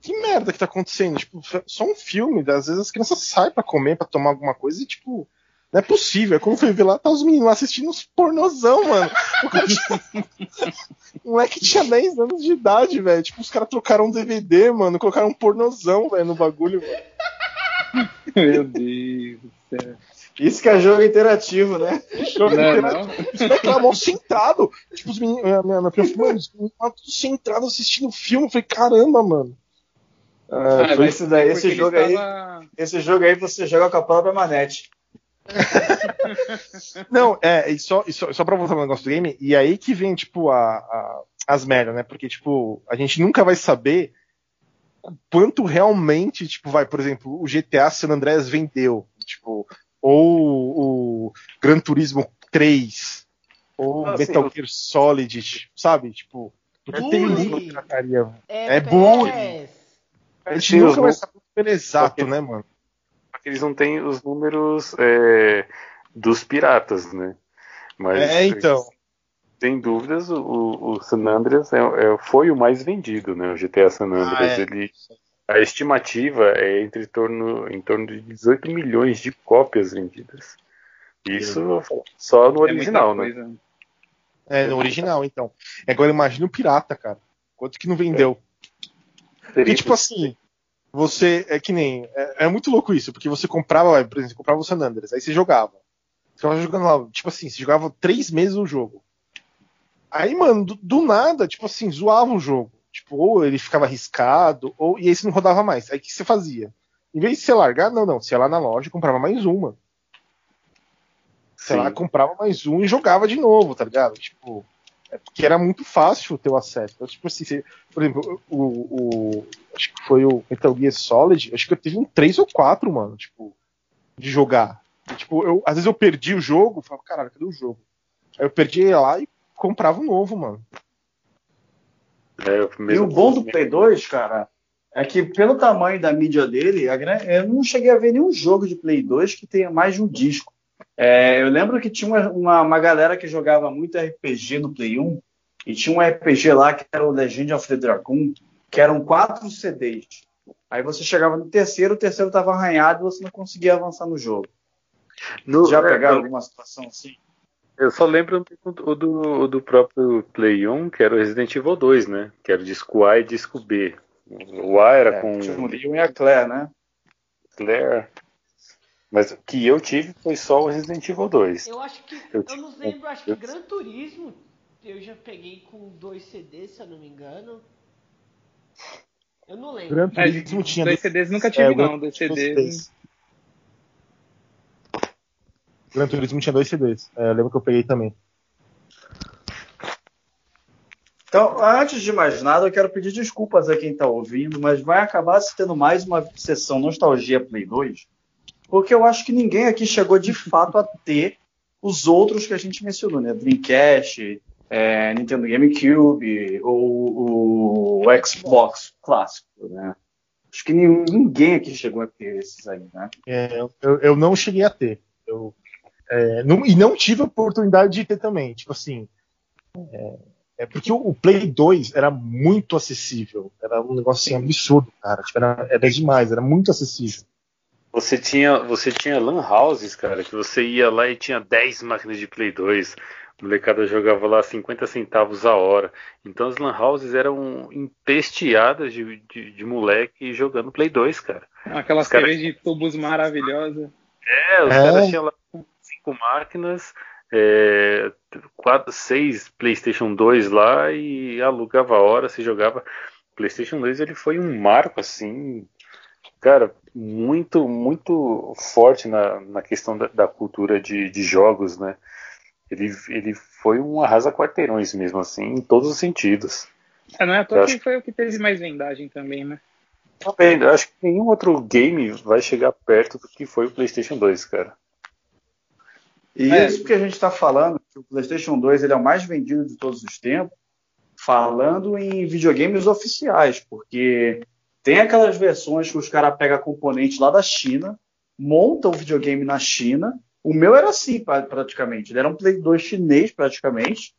Que merda que tá acontecendo? Tipo, só um filme, às vezes as crianças saem pra comer, pra tomar alguma coisa e, tipo, não é possível. Aí quando foi ver lá, tá os meninos lá assistindo uns pornozão, mano. O cara tinha... o moleque tinha 10 anos de idade, velho. Tipo, os caras trocaram um DVD, mano, colocaram um pornozão, velho, no bagulho, mano. Meu Deus do céu. Isso que é jogo interativo, né? Jogo Não, interativo. não. Os moleques lá mal sentado. Tipo, os meninos, minha, minha, minha filha falou, mano, os meninos tudo sentados assistindo o filme. Eu falei, caramba, mano. Ah, É, foi esse daí, esse jogo aí. tava- Esse jogo aí você joga com a própria manete. Não, é, e só, e só, só pra voltar no negócio do game, e aí que vem, tipo, a, a- as merdas, né? Porque, tipo, a gente nunca vai saber o quanto realmente, tipo, vai, por exemplo, o GTA San Andreas vendeu, tipo, ou o Gran Turismo 3, ou Ah, Metal sim. Gear Solid, sabe? Tipo, porque tem Bully. livro de pirataria. É, É bullying. A gente os nunca vai saber o número exato, né, mano? Porque eles não têm os números é, dos piratas, né? Mas, É, então. Sem dúvidas, o, o- San Andreas é, é- foi o mais vendido, né? O GTA San Andreas. Ah, é. ele, a estimativa é entre torno, em torno de 18 milhões de cópias vendidas. Isso só no É original, muita né? É, no original, então. Agora imagina o pirata, cara. Quanto que não vendeu? Seria E tipo assim, você. É que nem. É, é muito louco isso, porque você comprava, por exemplo, você comprava o San Andreas, aí você jogava. Você tava jogando lá, tipo assim, você jogava três meses o jogo. Aí, mano, do, do nada, tipo assim, zoava o jogo. Tipo, ou ele ficava arriscado, ou e aí você não rodava mais. Aí o que você fazia? Em vez de você largar, não, não, você ia lá na loja e comprava mais uma. Sei lá, comprava mais um e jogava de novo, tá ligado? Tipo, é porque era muito fácil o acesso. Então, tipo assim, você- por exemplo, o, o- Acho que foi o Metal Gear Solid, acho que eu teve um 3 ou 4, mano, tipo, de jogar. E, tipo, eu, às vezes eu perdi o jogo, falava, caralho, cadê o jogo? Aí eu perdi lá e comprava um novo, mano. É, E o bom do Play 2, cara, é que pelo tamanho da mídia dele, eu não cheguei a ver nenhum jogo de Play 2 que tenha mais de um disco. É, eu lembro que tinha uma, uma, uma galera que jogava muito RPG no Play 1, e tinha um RPG lá que era o Legend of the Dragon, que eram quatro CDs. Aí você chegava no terceiro, o terceiro estava arranhado e você não conseguia avançar no jogo. No- Já é, pegaram eu- alguma situação assim? Eu só lembro o do, o do próprio Play 1, que era o Resident Evil 2, né? Que era o disco A e disco B. O A era com Tinha o Leon e a Claire, né? Claire. Mas o que eu tive foi só o Resident Evil 2. Eu acho que. Eu Eu, não lembro, acho que Gran Turismo eu já peguei com dois CDs, se eu não me engano. Eu não lembro. Gran É, Turismo tinha dois CDs nunca tive, é, não. Dois CDs. Gran Turismo tinha dois CDs. É, eu lembro que eu peguei também. Então, antes de mais nada, eu quero pedir desculpas a quem está ouvindo, mas vai acabar se tendo mais uma sessão Nostalgia Play 2, porque eu acho que ninguém aqui chegou de fato a ter os outros que a gente mencionou, né? Dreamcast, é, Nintendo GameCube ou o Xbox clássico, né? Acho que ninguém aqui chegou a ter esses aí, né? É, eu, eu não cheguei a ter. Eu, é, não- e não tive a oportunidade de ter também. Tipo assim. É, é porque o, o Play 2 era muito acessível. Era um negócio assim, absurdo, cara. Tipo, era, era demais, era muito acessível. Você tinha, você tinha lan houses, cara, que você ia lá e tinha 10 máquinas de Play 2. A molecada jogava lá 50 centavos a hora. Então as lan houses eram empesteadas de, de, de moleque jogando Play 2, cara. Aquelas Os cara- TVs de tubos maravilhosas. É, os É. caras tinham lá cinco máquinas, é, quatro, seis PlayStation 2 lá e alugava a hora, se jogava. PlayStation 2 ele foi um marco assim, cara, muito muito forte na, na questão da, da cultura de, de jogos, né? Ele, ele foi um arrasa-quarteirões mesmo assim, em todos os sentidos. É, não é à toa acho- que foi o que teve mais vendagem também, né? Também, acho que nenhum outro game vai chegar perto do que foi o PlayStation 2, cara. E É. isso porque a gente está falando que o PlayStation 2 ele é o mais vendido de todos os tempos, falando em videogames oficiais, porque tem aquelas versões que os caras pegam componente lá da China, montam o videogame na China. O meu era assim, pra- praticamente. Ele era um Play 2 chinês, praticamente,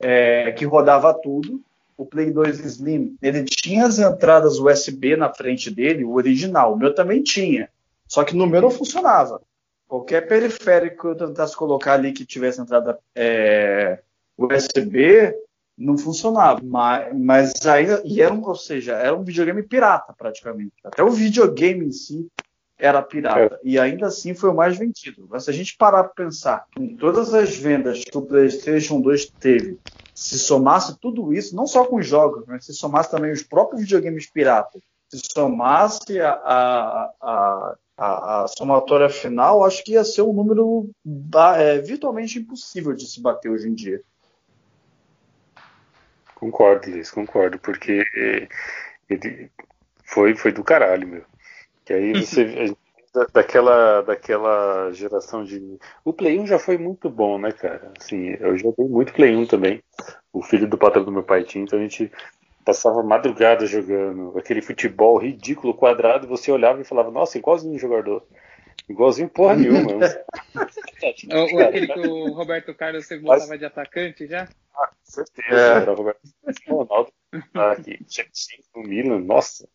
é, que rodava tudo. O Play 2 Slim, ele tinha as entradas USB na frente dele, o original. O meu também tinha. Só que no meu não funcionava. Qualquer periférico que eu tentasse colocar ali que tivesse entrada é, USB, não funcionava. Mas, mas ainda. E era um, ou seja, era um videogame pirata, praticamente. Até o videogame em si era pirata. E ainda assim foi o mais vendido. Mas se a gente parar para pensar em todas as vendas que o PlayStation 2 teve, se somasse tudo isso, não só com os jogos, mas se somasse também os próprios videogames piratas, se somasse a, a, a, a, a somatória final, acho que ia ser um número é, virtualmente impossível de se bater hoje em dia. Concordo, Liz, concordo, porque ele foi, foi do caralho, meu. Que aí você. daquela, daquela geração de. O Play 1 já foi muito bom, né, cara? Assim, eu joguei muito Play 1 também. O filho do patrão do meu pai tinha, então a gente passava madrugada jogando aquele futebol ridículo, quadrado, e você olhava e falava, nossa, igualzinho um jogador. Igualzinho porra nenhuma. o, aquele que o Roberto Carlos você botava Mas... de atacante já? Ah, com certeza. É. Era o Roberto Ronaldo tá aqui, no Milan, nossa.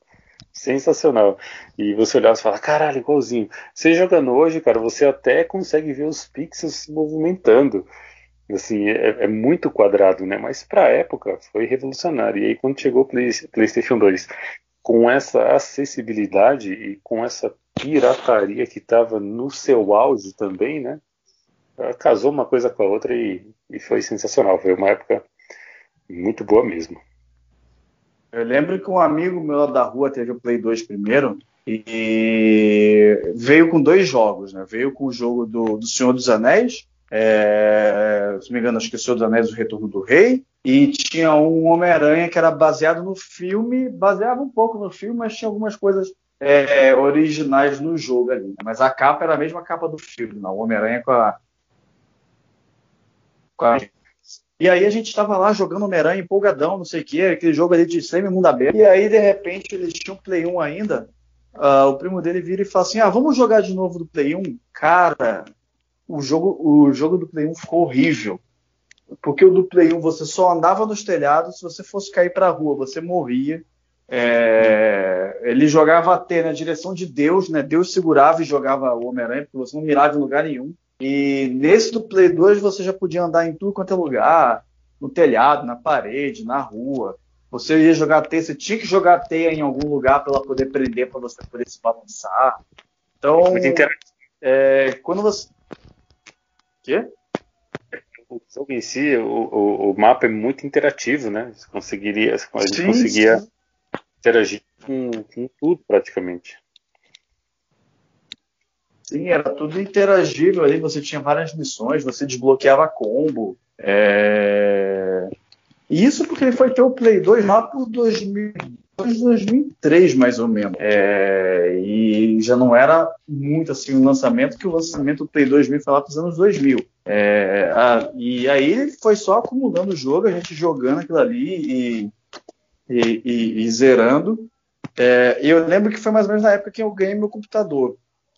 Sensacional. E você olhava e fala, caralho, igualzinho. Você jogando hoje, cara, você até consegue ver os pixels se movimentando. Assim, é, é muito quadrado, né? Mas pra época foi revolucionário. E aí quando chegou o Play, PlayStation 2 com essa acessibilidade e com essa pirataria que estava no seu auge também, né? Casou uma coisa com a outra e, e foi sensacional. Foi uma época muito boa mesmo. Eu lembro que um amigo meu da rua teve o Play 2 primeiro e veio com dois jogos, né? Veio com o jogo do, do Senhor dos Anéis, é, se não me engano, acho que o Senhor dos Anéis, o Retorno do Rei, e tinha um Homem-Aranha que era baseado no filme, baseava um pouco no filme, mas tinha algumas coisas é, originais no jogo ali. Né? Mas a capa era a mesma capa do filme, não? O Homem-Aranha com a, com a e aí a gente estava lá jogando Homem-Aranha empolgadão, não sei o que, aquele jogo ali de semi-mundo aberto. E aí, de repente, eles tinham Play 1 ainda. Uh, o primo dele vira e fala assim: Ah, vamos jogar de novo do Play 1? Cara, o jogo, o jogo do Play 1 ficou horrível. Porque o do Play 1 você só andava nos telhados, se você fosse cair pra rua, você morria. É, ele jogava até na direção de Deus, né? Deus segurava e jogava o Homem-Aranha, porque você não mirava em lugar nenhum. E nesse do Play 2 você já podia andar em tudo quanto é lugar, no telhado, na parede, na rua. Você ia jogar teia, você tinha que jogar teia em algum lugar para ela poder prender, para você poder se balançar. Então, é, quando você. Quê? O jogo em si, o, o, o, mapa é muito interativo, né? Você conseguiria, a gente sim, conseguia sim. interagir com, com tudo praticamente. Sim, era tudo interagível ali, você tinha várias missões, você desbloqueava combo. É... E isso porque ele foi ter o Play 2 lá por 2002, 2003, mais ou menos. É... E já não era muito assim o lançamento, que o lançamento do Play 2 foi lá para os anos 2000. É... A... E aí foi só acumulando o jogo, a gente jogando aquilo ali e, e, e, e zerando. É... Eu lembro que foi mais ou menos na época que eu ganhei meu computador.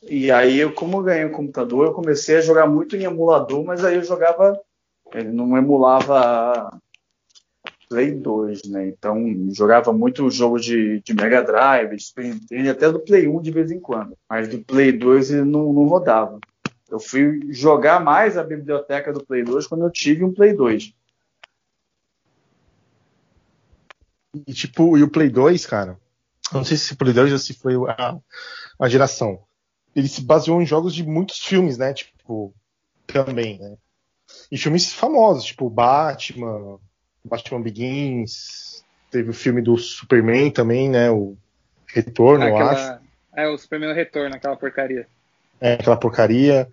E aí, eu, como eu ganhei um computador, eu comecei a jogar muito em emulador, mas aí eu jogava, ele não emulava Play 2, né? Então, jogava muito jogo de, de Mega Drive, Super Nintendo, até do Play 1 de vez em quando. Mas do Play 2 ele não, não rodava. Eu fui jogar mais a biblioteca do Play 2 quando eu tive um Play 2. E tipo, e o Play 2, cara, não sei se o Play 2 ou se foi a, a geração ele se baseou em jogos de muitos filmes, né? Tipo, também, né? E filmes famosos, tipo Batman, Batman Begins, teve o filme do Superman também, né? O Retorno, Aquela... eu acho. É, o Superman Retorno, aquela porcaria. É, aquela porcaria.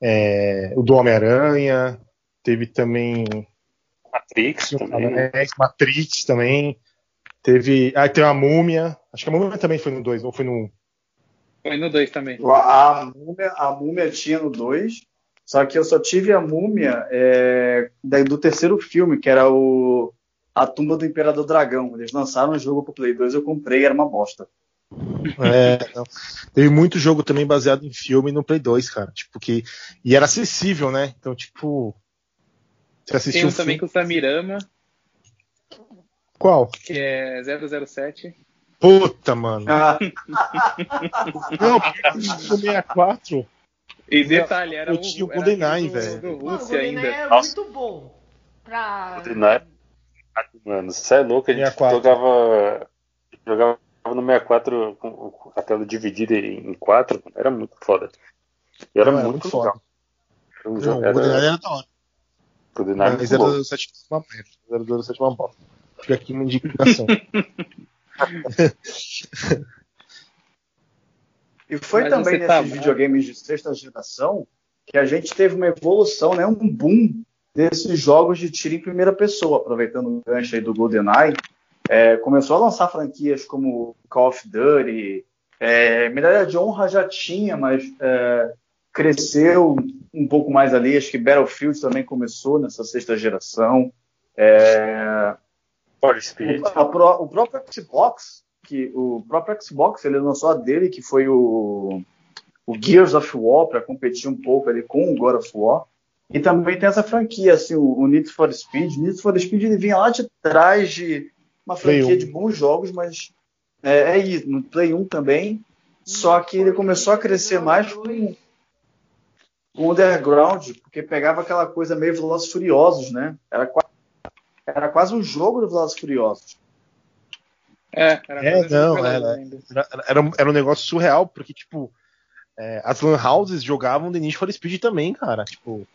É, o do Homem-Aranha, teve também. Matrix também. É, Matrix também. Teve. Ah, tem a Múmia. Acho que a Múmia também foi no 2, ou foi no foi no 2 também. A múmia, a múmia tinha no 2, só que eu só tive a múmia é, do terceiro filme, que era o A Tumba do Imperador Dragão. Eles lançaram o jogo pro Play 2, eu comprei, era uma bosta. É, teve muito jogo também baseado em filme no Play 2, cara. Tipo, que, e era acessível, né? Então, tipo. Você assistiu Tem um também com o Samirama. Qual? Que é 007. Puta, mano. Ah. Não, o 64. E detalhe, era eu tinha o GoldenEye, velho. Do Rússia ainda. é Nossa. muito bom. Pra... GoldenEye, mano, você é louco, a gente 64. jogava, jogava no 64 com a tela dividida em quatro, era muito foda. E era, Não, muito, muito legal. foda. Era um Não, jogo, o era, GoldenEye era da hora. o GoldenEye Mas muito bom. 007 é uma merda. 007 é uma bosta. Fica aqui uma indicação. E foi Mas também nesses tá- videogames de sexta geração que a gente teve uma evolução, né, um boom desses jogos de tiro em primeira pessoa, aproveitando o gancho aí do GoldenEye. É, começou a lançar franquias como Call of Duty, é, Medalha de Honra já tinha, mas é, cresceu um pouco mais ali. Acho que Battlefield também começou nessa sexta geração. É, o, a pró- o próprio Xbox, que o próprio Xbox ele lançou a dele, que foi o, o Gears of War, para competir um pouco ali com o God of War. E também tem essa franquia, assim, o, o Need for Speed. Need for Speed ele vinha lá de trás de uma franquia de bons jogos, mas é, é isso, no Play 1 também. Só que ele começou a crescer mais com, com o Underground, porque pegava aquela coisa meio Velozes Furiosos, né? Era, qua- era quase um jogo do Velozes Furiosos. É, era É, não, era. Era, era, um, era um negócio surreal, porque, tipo, é, as Lan Houses jogavam The Need for Speed também, cara. Tipo,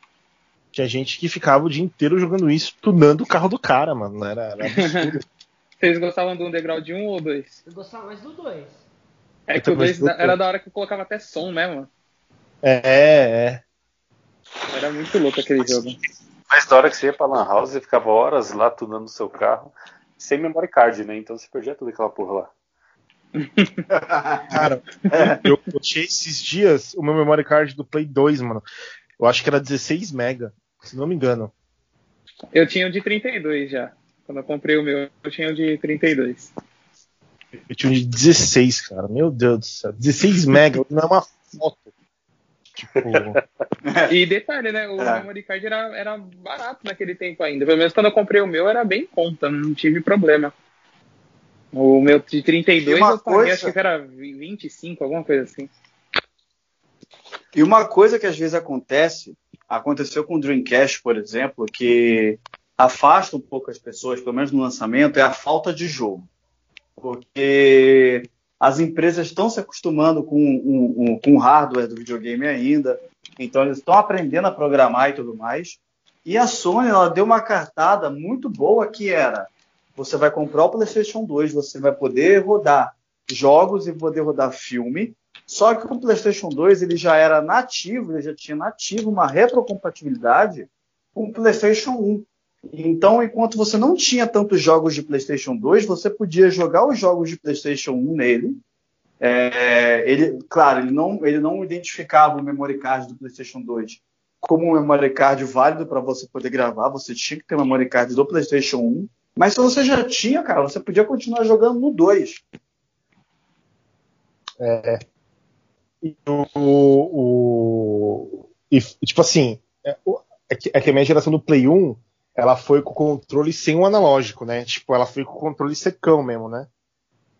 tinha gente que ficava o dia inteiro jogando isso, tunando o carro do cara, mano. Era, era absurdo. Vocês gostavam do Underground 1 ou 2? Eu gostava mais do 2. É Eu que o também 2 gosto. era da hora que eu colocava até som mesmo. é, é. Era muito louco aquele jogo. Mas da hora que você ia pra Lan House, você ficava horas lá tunando o seu carro, sem memory card, né? Então você perdia tudo aquela porra lá. Cara, eu achei esses dias o meu memory card do Play 2, mano. Eu acho que era 16 mega, se não me engano. Eu tinha o de 32 já. Quando eu comprei o meu, eu tinha o de 32. Eu tinha um de 16, cara. Meu Deus do céu. 16 mega, não é uma foto. Tipo, E detalhe, né? O É. memory card era, era barato naquele tempo ainda. Pelo menos quando eu comprei o meu era bem em conta, não tive problema. O meu de 32 E uma eu paguei, coisa- acho que era 25, alguma coisa assim. E uma coisa que às vezes acontece, aconteceu com o Dreamcast, por exemplo, que afasta um pouco as pessoas, pelo menos no lançamento, é a falta de jogo. Porque as empresas estão se acostumando com, um- um- o hardware do videogame ainda, então eles estão aprendendo a programar e tudo mais. E a Sony ela deu uma cartada muito boa que era: você vai comprar o PlayStation 2, você vai poder rodar jogos e poder rodar filme, só que o PlayStation 2 ele já era nativo, ele já tinha nativo uma retrocompatibilidade com o PlayStation 1. Então, enquanto você não tinha tantos jogos de PlayStation 2, você podia jogar os jogos de PlayStation 1 nele. É, ele, claro, ele não, ele não identificava o memory card do PlayStation 2 como um memory card válido para você poder gravar. Você tinha que ter um memory card do PlayStation 1. Mas se você já tinha, cara, você podia continuar jogando no 2. É. E o, o- e, tipo assim, é, é é que a minha geração do Play 1, ela foi com o controle sem o analógico, né? Tipo, ela foi com o controle secão mesmo, né?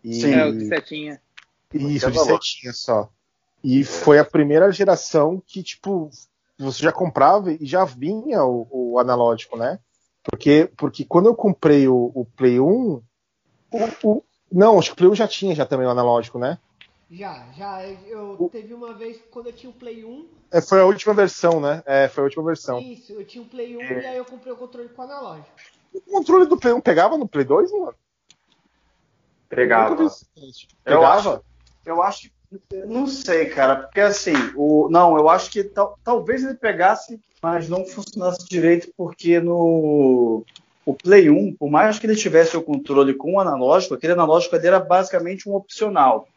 E, Sim. É, o de setinha. Isso, de setinha só. E foi a primeira geração que, tipo, você já comprava e já vinha o, o analógico, né? Porque, porque quando eu comprei o, o Play 1, o, o- não, acho que o Play 1 já tinha já também o analógico, né? Já, já. Eu teve uma vez quando eu tinha o Play 1. É, foi a última versão, né? É, foi a última versão. Isso, eu tinha o Play 1 e aí eu comprei o controle com analógico. O controle do Play 1 pegava no Play 2, mano? Pegava. Vi isso. Eu Pegava? Eu acho que. eu Não sei, cara, porque assim, o, não, eu acho que tal, talvez ele pegasse, mas não funcionasse direito, porque no o Play 1, por mais que ele tivesse o controle com o analógico, aquele analógico ali era basicamente um opcional.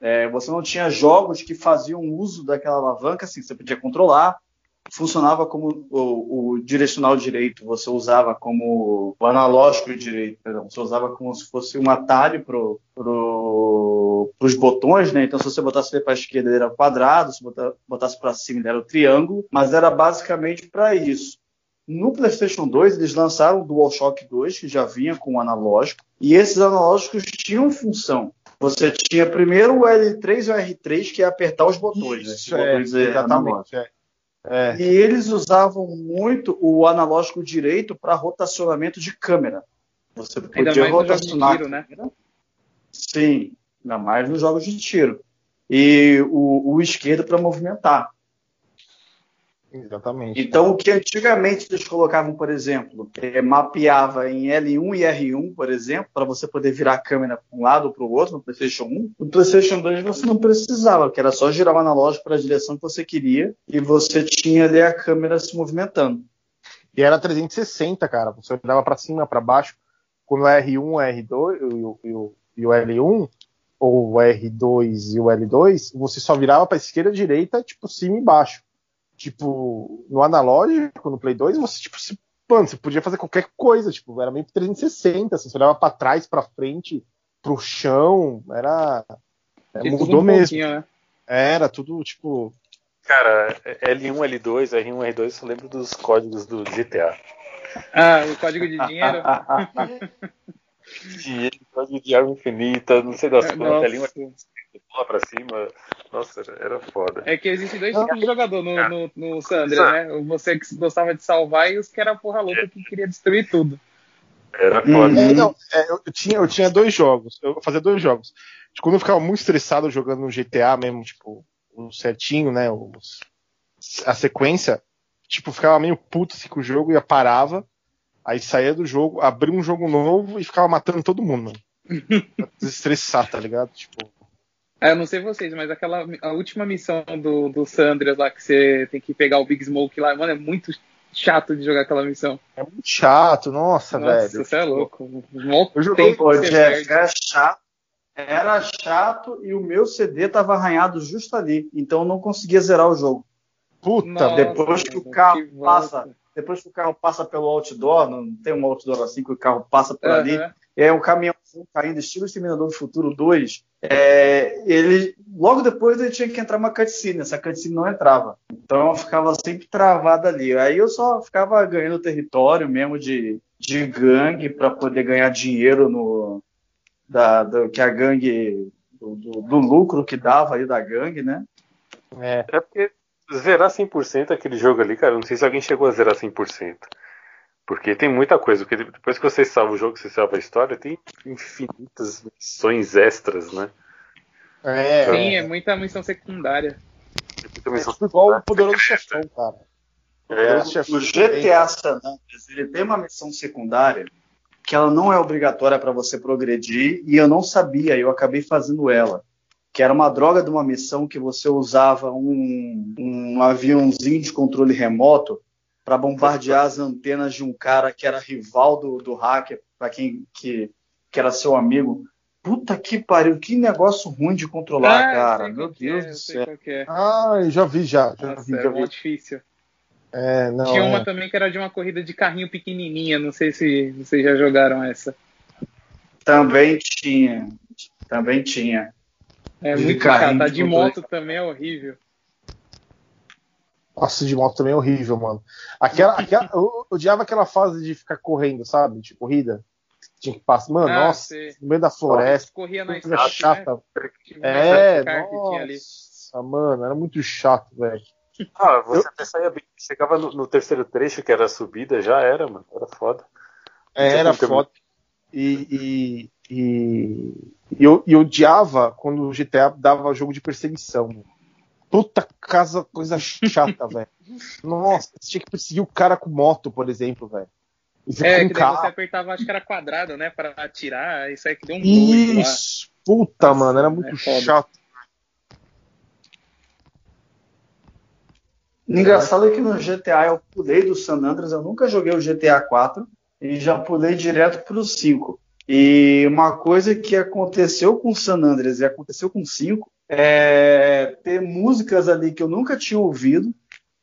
É, você não tinha jogos que faziam uso daquela alavanca, assim, você podia controlar, funcionava como o, o direcional direito, você usava como o analógico direito, perdão, você usava como se fosse um atalho pro, pro, botões, né? Então se você botasse para a esquerda era quadrado, se botasse para cima era o triângulo, mas era basicamente para isso. No PlayStation 2 eles lançaram o DualShock 2 que já vinha com o analógico e esses analógicos tinham função. Você tinha primeiro o L3 e o R3 que é apertar os botões, né? Isso, é, botões, é, exatamente. É. É. E eles usavam muito o analógico direito para rotacionamento de câmera. Você Ainda podia mais jogo de rotacionar. tiro, né? Sim. ainda mais nos jogos de tiro. E o, o esquerdo para movimentar. Exatamente. Então, o que antigamente eles colocavam, por exemplo, é, mapeava em L1 e R1, por exemplo, para você poder virar a câmera para um lado ou para o outro no PlayStation 1. No PlayStation 2 você não precisava, que era só girar o analógico para a direção que você queria e você tinha ali a câmera se movimentando. E era 360, cara. Você olhava para cima, para baixo. Quando o R1, o R2 e o, e o, e o L1, ou o R2 e o L2, você só virava para esquerda, direita, tipo cima e baixo tipo, no analógico, no Play 2, você, tipo, se, mano, você podia fazer qualquer coisa, tipo, era meio 360, assim, você olhava pra trás, pra frente, pro chão, era. É, mudou um mesmo. Né? Era tudo, tipo. Cara, L1, L2, R1, R2, eu lembro dos códigos do GTA. Ah, o código de dinheiro? dinheiro, de arma infinita, não sei das quantas, L1, pula pra cima. Nossa, era foda. É que existem dois tipos de jogador no, no, no Sandra, né? Você que gostava de salvar e os que era porra louca que queria destruir tudo. Era foda. É, não, é, eu, tinha, eu tinha dois jogos. Eu fazia dois jogos. Quando eu ficava muito estressado jogando no GTA mesmo, tipo, o certinho, né? Os, a sequência, tipo, ficava meio puto assim com o jogo e parava. Aí saía do jogo, abria um jogo novo e ficava matando todo mundo, mano. pra desestressar, tá ligado? Tipo. É, eu não sei vocês, mas aquela a última missão do, do Sandras lá que você tem que pegar o Big Smoke lá, mano, é muito chato de jogar aquela missão. É muito chato, nossa, nossa velho. Você é louco. Eu joguei, pô, Jeff, era chato. Era chato e o meu CD tava arranhado justo ali, então eu não conseguia zerar o jogo. Puta, nossa, depois que o carro que passa, depois que o carro passa pelo outdoor, não tem um outdoor assim que o carro passa por uhum. ali, é um caminhão caindo, estilo Exterminador do Futuro 2, é, ele, logo depois ele tinha que entrar uma cutscene, essa cutscene não entrava. Então eu ficava sempre travado ali. Aí eu só ficava ganhando território mesmo de, de gangue para poder ganhar dinheiro no da, do, que a gangue do, do, do, lucro que dava aí da gangue, né? É, é porque zerar 100% aquele jogo ali, cara, não sei se alguém chegou a zerar 100%. Porque tem muita coisa, porque depois que você salva o jogo, você salva a história, tem infinitas missões extras, né? É, Sim, é muita missão secundária. É missão é igual o Poderoso Chefão, cara. É, o GTA San Andreas, ele tem uma missão secundária que ela não é obrigatória para você progredir e eu não sabia, eu acabei fazendo ela. Que era uma droga de uma missão que você usava um, um aviãozinho de controle remoto para bombardear as antenas de um cara que era rival do, do hacker, para quem que, que era seu amigo. Puta que pariu, que negócio ruim de controlar, ah, cara. Meu Deus é, do céu. É. Ah, já vi já. já Nossa, vi, é já vi. difícil. É, não, Tinha uma é. também que era de uma corrida de carrinho pequenininha, não sei se vocês já jogaram essa. Também tinha. Também tinha. É de muito chato. A de moto também é horrível. Nossa, de moto também é horrível, mano. Aquela, aquela, eu odiava aquela fase de ficar correndo, sabe? De corrida. Tinha que passar. Mano, ah, nossa, sei. no meio da floresta. Corria na estrada. chata. Né? É, nossa, mano, era muito chato, velho. Ah, você eu... até saía bem. Chegava no, no, terceiro trecho, que era a subida, já era, mano. Era foda. É, era foda. E, e, e, e eu, eu odiava quando o GTA dava jogo de perseguição. Puta casa, coisa chata, velho. Nossa, você tinha que perseguir o cara com moto, por exemplo, velho. É, que daí você apertava, acho que era quadrado, né? Pra atirar, isso aí que deu um Isso, puta, Nossa, mano, era muito é chato. Engraçado é que no GTA eu pulei do San Andreas, eu nunca joguei o GTA 4 e já pulei direto pro 5. E uma coisa que aconteceu com o San Andreas e aconteceu com o 5 é, ter músicas ali que eu nunca tinha ouvido,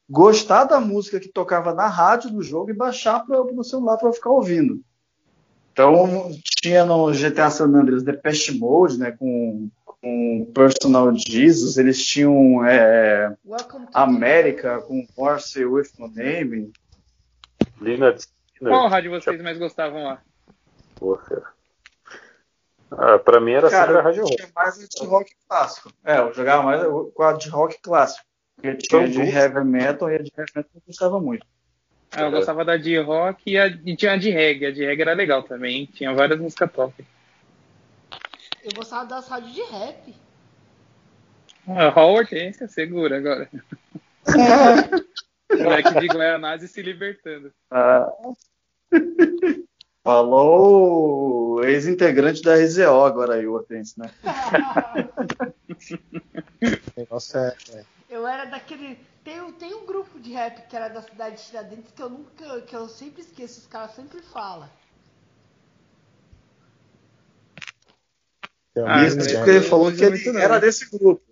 gostar da música que tocava na rádio do jogo e baixar para o celular para ficar ouvindo. Então tinha no GTA San Andreas Depeche Mode, né, com, com Personal Jesus, eles tinham é, América com Horse with No Name. Qual rádio vocês mais gostavam lá? Porra. Ah, pra mim era Cara, sempre a Rádio Rock. Eu mais de rock clássico. É, eu jogava mais com a de rock clássico. Porque tinha de heavy metal e a de heavy metal eu gostava muito. Ah, eu gostava da de rock e, a, e tinha a de reggae. A de reggae era legal também. Tinha várias músicas top. eu gostava das rádios de rap. Ah, Ó, a hortência, segura agora. Moleque de Guaianazes se libertando. Ah. Falou o ex-integrante da RZO agora aí, o Hortense, né? Negócio é, é. Eu era daquele. Tem, um- tem um grupo de rap que era da cidade de Tiradentes que eu nunca. que eu sempre esqueço, os caras sempre falam. Ah, Isso porque ele falou que ele não, era desse grupo.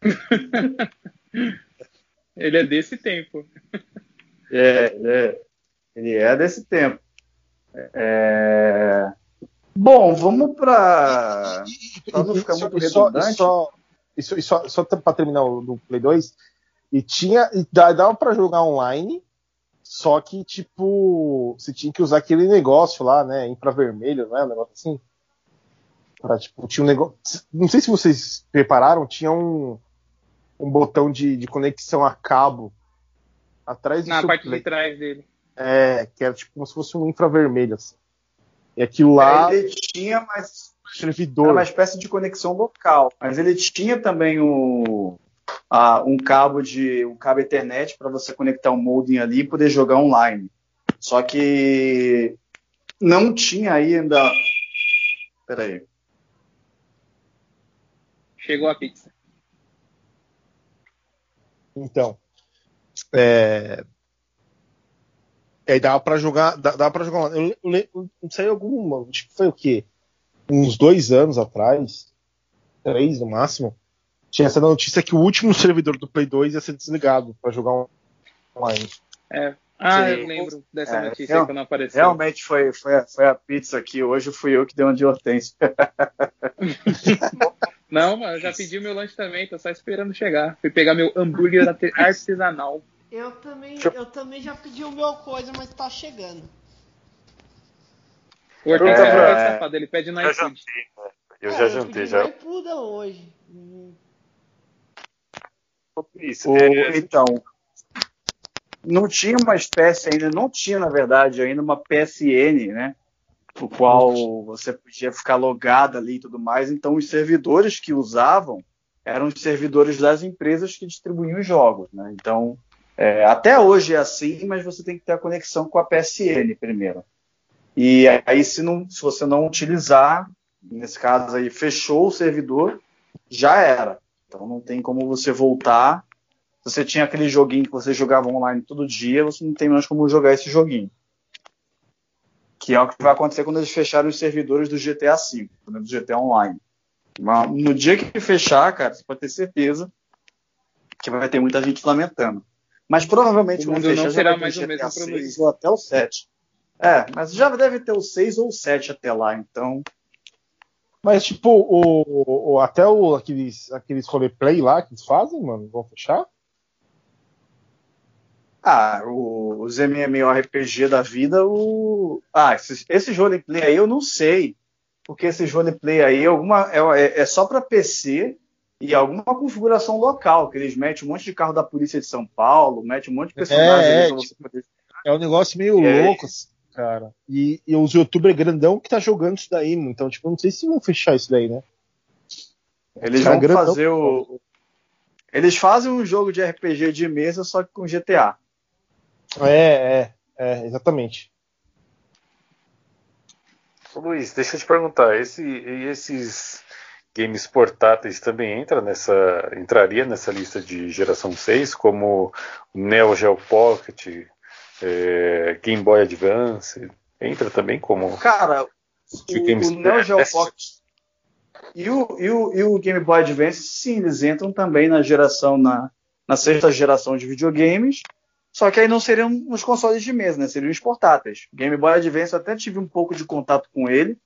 Ele é desse tempo. É, ele é, ele é desse tempo. É, Bom, vamos para. Pra não ficar muito E só, redundante. e só, e só, e só, só pra terminar o do Play 2, e tinha. E dá- dava pra jogar online, só que, tipo, você tinha que usar aquele negócio lá, né? Infravermelho, não é? Um negócio assim. Pra, tipo, tinha um negócio. Não sei se vocês prepararam, tinha um, um botão de, de conexão a cabo atrás do Na parte Play. de trás dele. É, que era tipo como se fosse um infravermelho, assim. E aquilo lá, Ele tinha, mas servidor. era uma espécie de conexão local. Mas ele tinha também o, a- um cabo de um cabo Ethernet para você conectar um modem ali e poder jogar online. Só que não tinha ainda. Peraí. Chegou a pizza. Então. É... E aí dava pra jogar. dá- Dava pra jogar. lá. Eu, eu, eu não sei alguma. Que foi o quê? Uns dois anos atrás. Três no máximo. Tinha essa notícia que o último servidor do Play 2 ia ser desligado pra jogar online. É. Ah, Sim. eu lembro dessa É, notícia real- quando apareceu. Realmente foi, foi, a- foi a pizza aqui. Hoje fui eu que dei uma de hortência. Não, mas eu já pedi meu lanche também, tô só esperando chegar. Fui pegar meu hambúrguer arte- artesanal. Eu também, eu- eu também já pedi o meu coisa, mas tá chegando. O Hortência Pergunta é safado, ele pede Já iFood. jantei, né? Eu É, já jantei, pedi já. hoje. Hum, Isso, O- é, então, não tinha uma espécie ainda, não tinha, na verdade, ainda uma PSN, né? O qual você podia ficar logado ali e tudo mais. Então, os servidores que usavam eram os servidores das empresas que distribuíam os jogos, né? Então, é, até hoje é assim, mas você tem que ter a conexão com a PSN primeiro. E aí, se, não, se você não utilizar, nesse caso aí, fechou o servidor, já era. Então não tem como você voltar. Se você tinha aquele joguinho que você jogava online todo dia, você não tem mais como jogar esse joguinho. Que é o que vai acontecer quando eles fecharem os servidores do GTA V, né, do GTA Online. Mas no dia que fechar, cara, você pode ter certeza que vai ter muita gente lamentando. Mas provavelmente O quando mundo não fechar já será mais o mesmo pra 6 Luiz. ou até o 7. É, mas já deve ter o 6 ou o 7 até lá, então Mas, tipo, o, o- até o, aqueles, aqueles roleplay lá que eles fazem, mano, vão fechar? Ah, o- os MMORPG da vida, o. Ah, esses, esses roleplay aí eu não sei. Porque esses roleplay aí alguma, é, é só para PC e alguma configuração local, que eles metem um monte de carro da polícia de São Paulo, metem um monte de personagem É, é, pra você poder. É um negócio meio aí? louco, assim, cara. E, e os youtubers grandão que tá jogando isso daí, mano. Então, tipo, não sei se vão fechar isso daí, né? Eles Cara, vão grandão. fazer o. Eles fazem um jogo de RPG de mesa, só que com GTA. É, é, é, exatamente. Ô, Luiz, deixa eu te perguntar, esse, e esses games portáteis também entra nessa, entraria nessa lista de geração 6, como o Neo Geo Pocket, é, Game Boy Advance, entra também como Cara, o, Videogames- o Neo Geo Pocket e o, e, o, e o Game Boy Advance, sim, eles entram também na geração, na, na sexta geração de videogames, só que aí não seriam os consoles de mesa, né? Seriam os portáteis. Game Boy Advance eu até tive um pouco de contato com ele.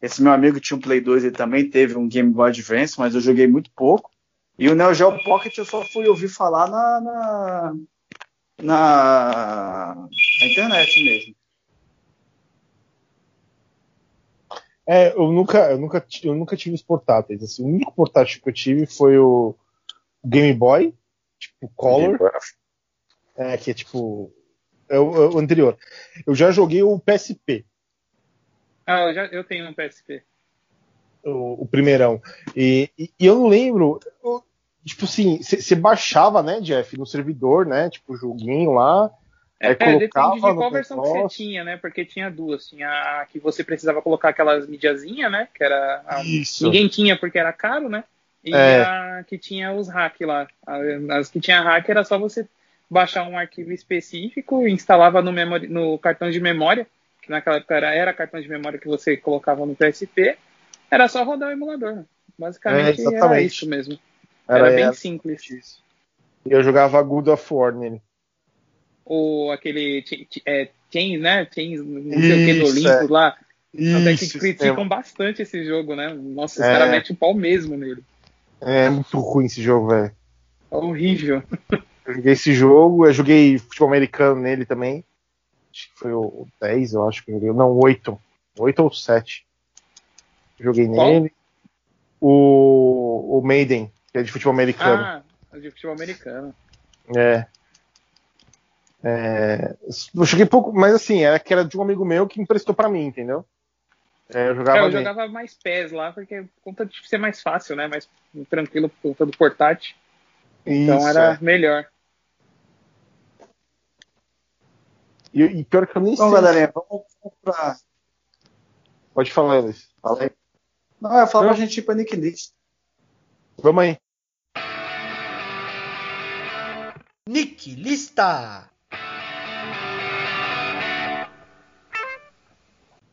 Esse meu amigo tinha um Play 2, ele também teve um Game Boy Advance, mas eu joguei muito pouco. E o Neo Geo Pocket eu só fui ouvir falar na, na, na, na internet mesmo. É, eu nunca, eu nunca, eu nunca tive os portáteis. Assim, o único portátil que eu tive foi o Game Boy, tipo Color, Boy. é, que é tipo é o, é o anterior. Eu já joguei o PSP. Ah, eu, já, eu tenho um PSP. O, o primeirão. E, e, e, eu não lembro. Eu, tipo assim, você baixava, né, Jeff, no servidor, né? Tipo, o joguinho lá. É, depende de qual versão que você tinha, né? Porque tinha duas. Tinha a que você precisava colocar aquelas mídiazinhas, né? Que era. A... Ninguém tinha porque era caro, né? E é. a que tinha os hack lá. As que tinha hack era só você baixar um arquivo específico, instalava no, memória, no cartão de memória, que naquela época era, era cartão de memória que você colocava no PSP, era só rodar o emulador. Basicamente é, era isso mesmo. Era, era bem simples. E eu jogava Good of War nele. Ou aquele é, Chains, né? Chains, não sei o que do Olympus é. lá. Até que criticam é. bastante esse jogo, né? Nossa, os é. caras metem o pau mesmo nele. É muito ruim esse jogo, velho. É horrível. Eu joguei esse jogo, eu joguei futebol americano nele também. Acho que foi o 10, eu acho que eu joguei. Não, 8. 8 ou 7. Joguei Qual? nele. O, o Maiden, que é de futebol americano. Ah, é de futebol americano. É. é. Eu joguei pouco, mas assim, era que era de um amigo meu que emprestou para mim, entendeu? É, eu jogava, é, eu jogava mais pés lá, porque conta de ser mais fácil, né? Mais tranquilo por conta do portátil. Então Isso, era é. melhor. E, e pior que eu nem então, sei. galerinha, vamos, pra. Pode falar, Luiz. Fala aí. Não, eu ia falar pra gente ir pra Nick List. Vamos aí. Nick Lista!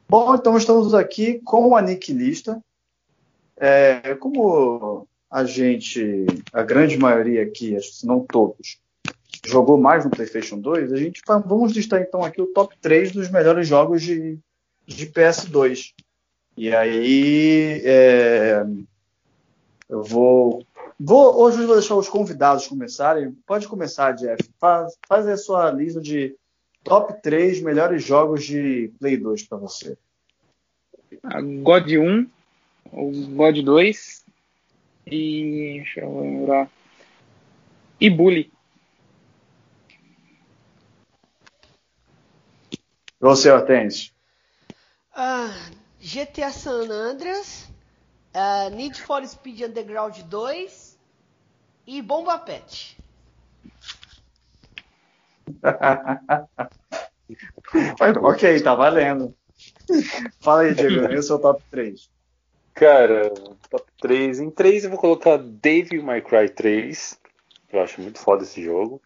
Bom, então estamos aqui com a Nick Lista. É, como a gente, a grande maioria aqui, se não todos, jogou mais no PlayStation 2, a gente vamos listar então aqui o top 3 dos melhores jogos de, de PS2. E aí é, eu vou, vou. Hoje eu vou deixar os convidados começarem. Pode começar, Jeff. Faz, faz a sua lista de top 3 melhores jogos de Play 2 para você. A God 1, o God 2 e. Deixa eu lembrar. E Bully. Você, Hortense? Ah, GTA San Andreas, uh, Need for Speed Underground 2 e Bomba Pet. ok, tá valendo. Fala aí, Diego, e o seu top 3? Cara, top 3. Em 3 eu vou colocar Dave May Cry 3. Eu acho muito foda esse jogo.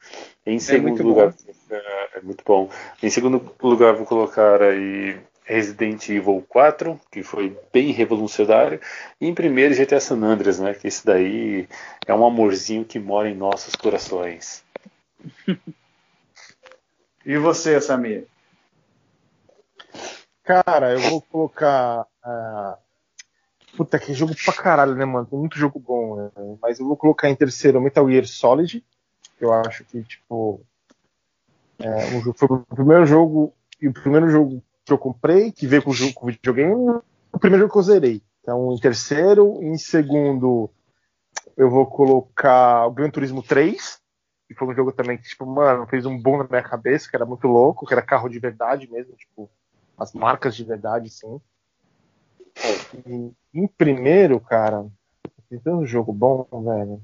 Em é segundo é lugar, é, é, muito bom. Em segundo lugar, vou colocar aí Resident Evil 4, que foi bem revolucionário. E em primeiro, GTA San Andreas, né? Que esse daí é um amorzinho que mora em nossos corações. e você, Samir? Cara, eu vou colocar. Uh... Puta, que jogo pra caralho, né, mano? Muito jogo bom, né? Mas eu vou colocar em terceiro Metal Gear Solid. Que eu acho que, tipo. É, um, foi o primeiro jogo. E o primeiro jogo que eu comprei, que veio com o, com o videogame, o primeiro jogo que eu zerei. Então, em terceiro. Em segundo, eu vou colocar o Gran Turismo 3. Que foi um jogo também que, tipo, mano, fez um boom na minha cabeça, que era muito louco, que era carro de verdade mesmo, tipo as marcas de verdade, sim. Em primeiro, cara, tem tanto jogo bom, velho.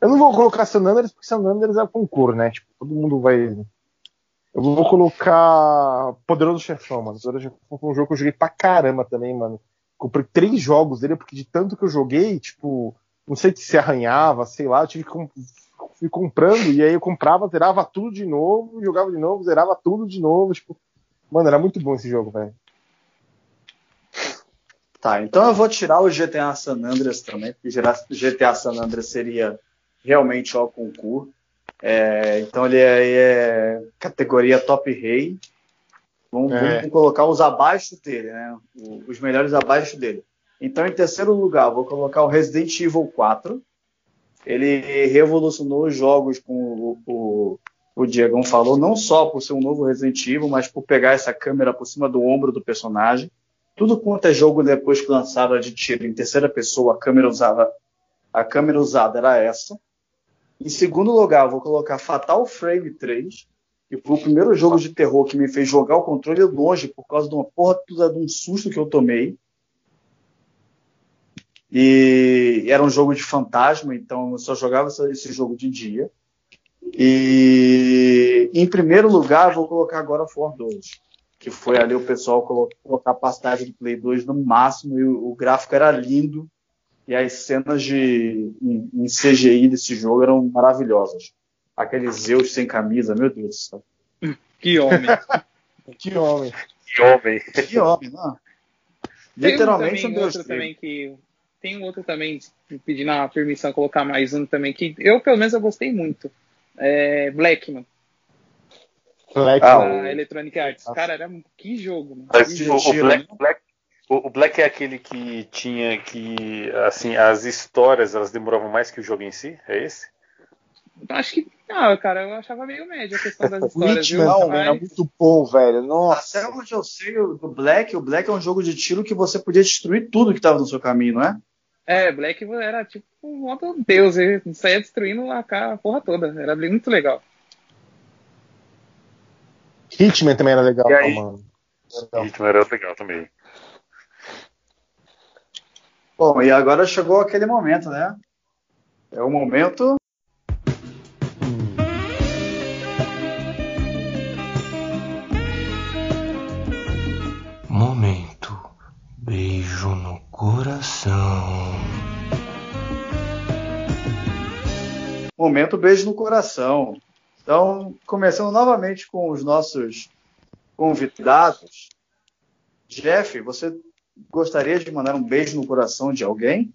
Eu não vou colocar San Andreas, porque San Andreas é concurso, né? Tipo, todo mundo vai. Eu vou colocar Poderoso Chefão, mano. Poderoso Chefão foi um jogo que eu joguei pra caramba também, mano. Comprei três jogos dele, porque de tanto que eu joguei, tipo, não sei se arranhava, sei lá, eu tive que fui comprando, e aí eu comprava, zerava tudo de novo, jogava de novo, zerava tudo de novo, tipo, Mano, era muito bom esse jogo, velho. Tá, então eu vou tirar o GTA San Andreas também, porque GTA San Andreas seria realmente o concurso. É, então ele é, é, categoria top rei. Vamos, é. vamos, colocar os abaixo dele, né? Os melhores abaixo dele. Então, em terceiro lugar, vou colocar o Resident Evil 4. Ele revolucionou os jogos com o, o, o Diegão falou, não só por ser um novo Resident Evil, mas por pegar essa câmera por cima do ombro do personagem. Tudo quanto é jogo depois que lançava de tiro em terceira pessoa, a câmera usada, a câmera usada era essa. Em segundo lugar, vou colocar Fatal Frame 3, que foi o primeiro jogo de terror que me fez jogar o controle longe por causa de uma porra toda de um susto que eu tomei. E era um jogo de fantasma, então eu só jogava esse jogo de dia. E em primeiro lugar, vou colocar agora For 2, que foi ali o pessoal colocou a capacidade do Play 2 no máximo e o, o gráfico era lindo e as cenas de em, em, CGI desse jogo eram maravilhosas. Aqueles Zeus sem camisa, meu Deus do céu. Que homem. que homem. Que homem. Que homem, não. Literalmente um também, outro também que tem um outro também pedindo a permissão colocar mais um também que eu pelo menos eu gostei muito. É Blackman. Black, ah, o... Electronic Arts. Cara, era que jogo. Mano. Mas, o, o, Black, Black, o, Black é aquele que tinha que assim as histórias elas demoravam mais que o jogo em si, é esse? Acho que não, cara, eu achava meio médio a questão das histórias. Witchman não, mas... era muito bom, velho. Nossa. Até onde eu sei do Black, o Black é um jogo de tiro que você podia destruir tudo que estava no seu caminho, não é? É, Black era tipo um modo deus, ele saía destruindo a porra toda. Era muito legal. Hitman também era legal, e aí? mano. Hitman era legal também. Bom, e agora chegou aquele momento, né? É o momento coração. Momento beijo no coração. Então, começando novamente com os nossos convidados. Jeff, você gostaria de mandar um beijo no coração de alguém?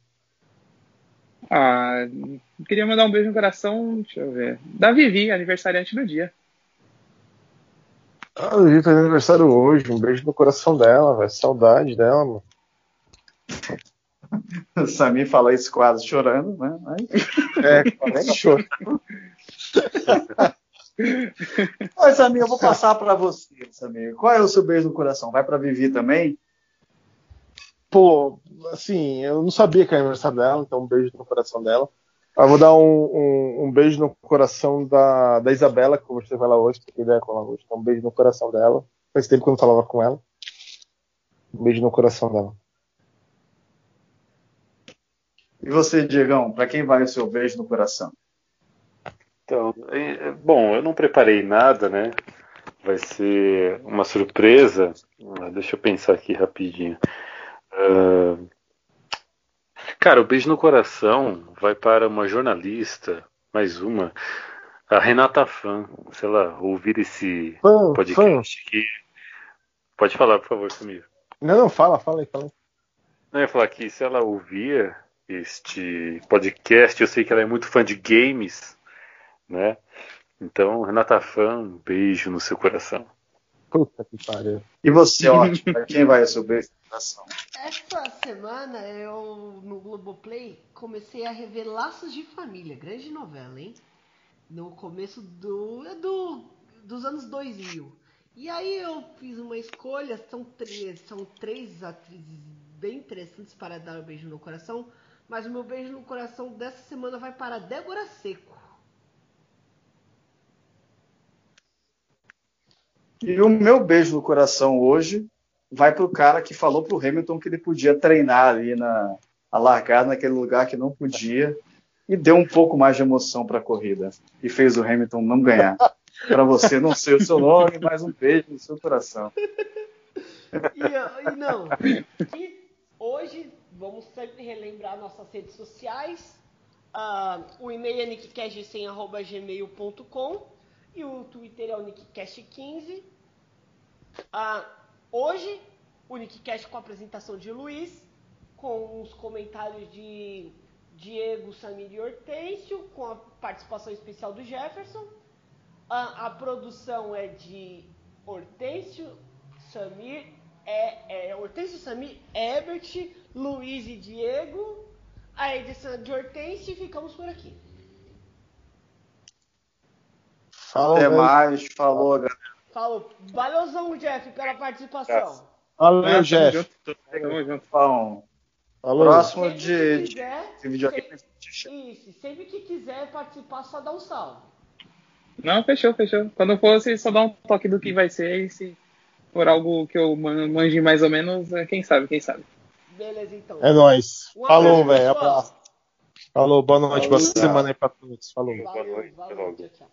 Ah, queria mandar um beijo no coração, deixa eu ver, da Vivi, aniversariante do dia. Ah, a Vivi faz aniversário hoje, um beijo no coração dela, velho, saudade dela, mano. O Samir fala isso quase chorando, né? Mas... É, quase chorando. Mas, Samir, eu vou passar para você, Samir. Qual é o seu beijo no coração? Vai para Vivi também? Pô, assim, eu não sabia que era aniversário dela, então um beijo no coração dela. Eu vou dar um, um, um, beijo no coração da, da Isabela, que você vai lá hoje, que ideia com ela hoje. Então, um beijo no coração dela. Faz tempo que eu não falava com ela. Um beijo no coração dela. E você, Diegão, para quem vai o seu beijo no coração? Então, é, bom, eu não preparei nada, né? Vai ser uma surpresa. Ah, deixa eu pensar aqui rapidinho. Uh... Cara, o beijo no coração vai para uma jornalista, mais uma, a Renata Fã. Sei lá, ouvir esse fã, podcast aqui. Pode falar, por favor, Samir. Não, não, fala, fala aí, fala aí. Não, eu ia falar que se ela ouvia este podcast. Eu sei que ela é muito fã de games, né? Então, Renata Fã, um beijo no seu coração. Puta que pariu. E você, ótimo, quem vai receber essa coração? Essa semana eu, no Globoplay, comecei a rever Laços de Família, grande novela, hein? No começo do, do dos anos 2000. E aí eu fiz uma escolha, são três, são três atrizes bem interessantes para dar um beijo no coração. Mas o meu beijo no coração dessa semana vai para Débora Seco. E o meu beijo no coração hoje vai para o cara que falou para o Hamilton que ele podia treinar ali na a largada naquele lugar que não podia e deu um pouco mais de emoção para a corrida e fez o Hamilton não ganhar. Para você, não sei o seu nome, mas um beijo no seu coração. E, não, e hoje Vamos sempre relembrar nossas redes sociais. Uh, o e-mail é nickcast100.gmail.com e o Twitter é o nickcast15. Uh, ah, hoje, o nickcast com a apresentação de Luiz, com os comentários de Diego, Samir e Hortêncio, com a participação especial do Jefferson. Uh, a produção é de Hortêncio, Samir é, é Hortêncio Sami, Ebert, Luiz e Diego. A edição de Hortêncio e ficamos por aqui. Falou, Até mais, falou, galera. Falou. Valeuzão, Jeff, pela participação. Valeu, Jeff. Tamo junto. Falou. Próximo sempre de, quiser, de videogame. Isso, sempre que quiser participar, só dá um salve. Não, fechou, fechou. Quando fosse, só dá um toque do que vai ser e se por algo que eu manje mais ou menos, é, quem sabe, quem sabe. Beleza, então. É nóis. Um Falou, velho. Abraço. Falou, boa noite, boa Falou. semana aí pra todos. Falou. Valeu, noite, valeu, tchau.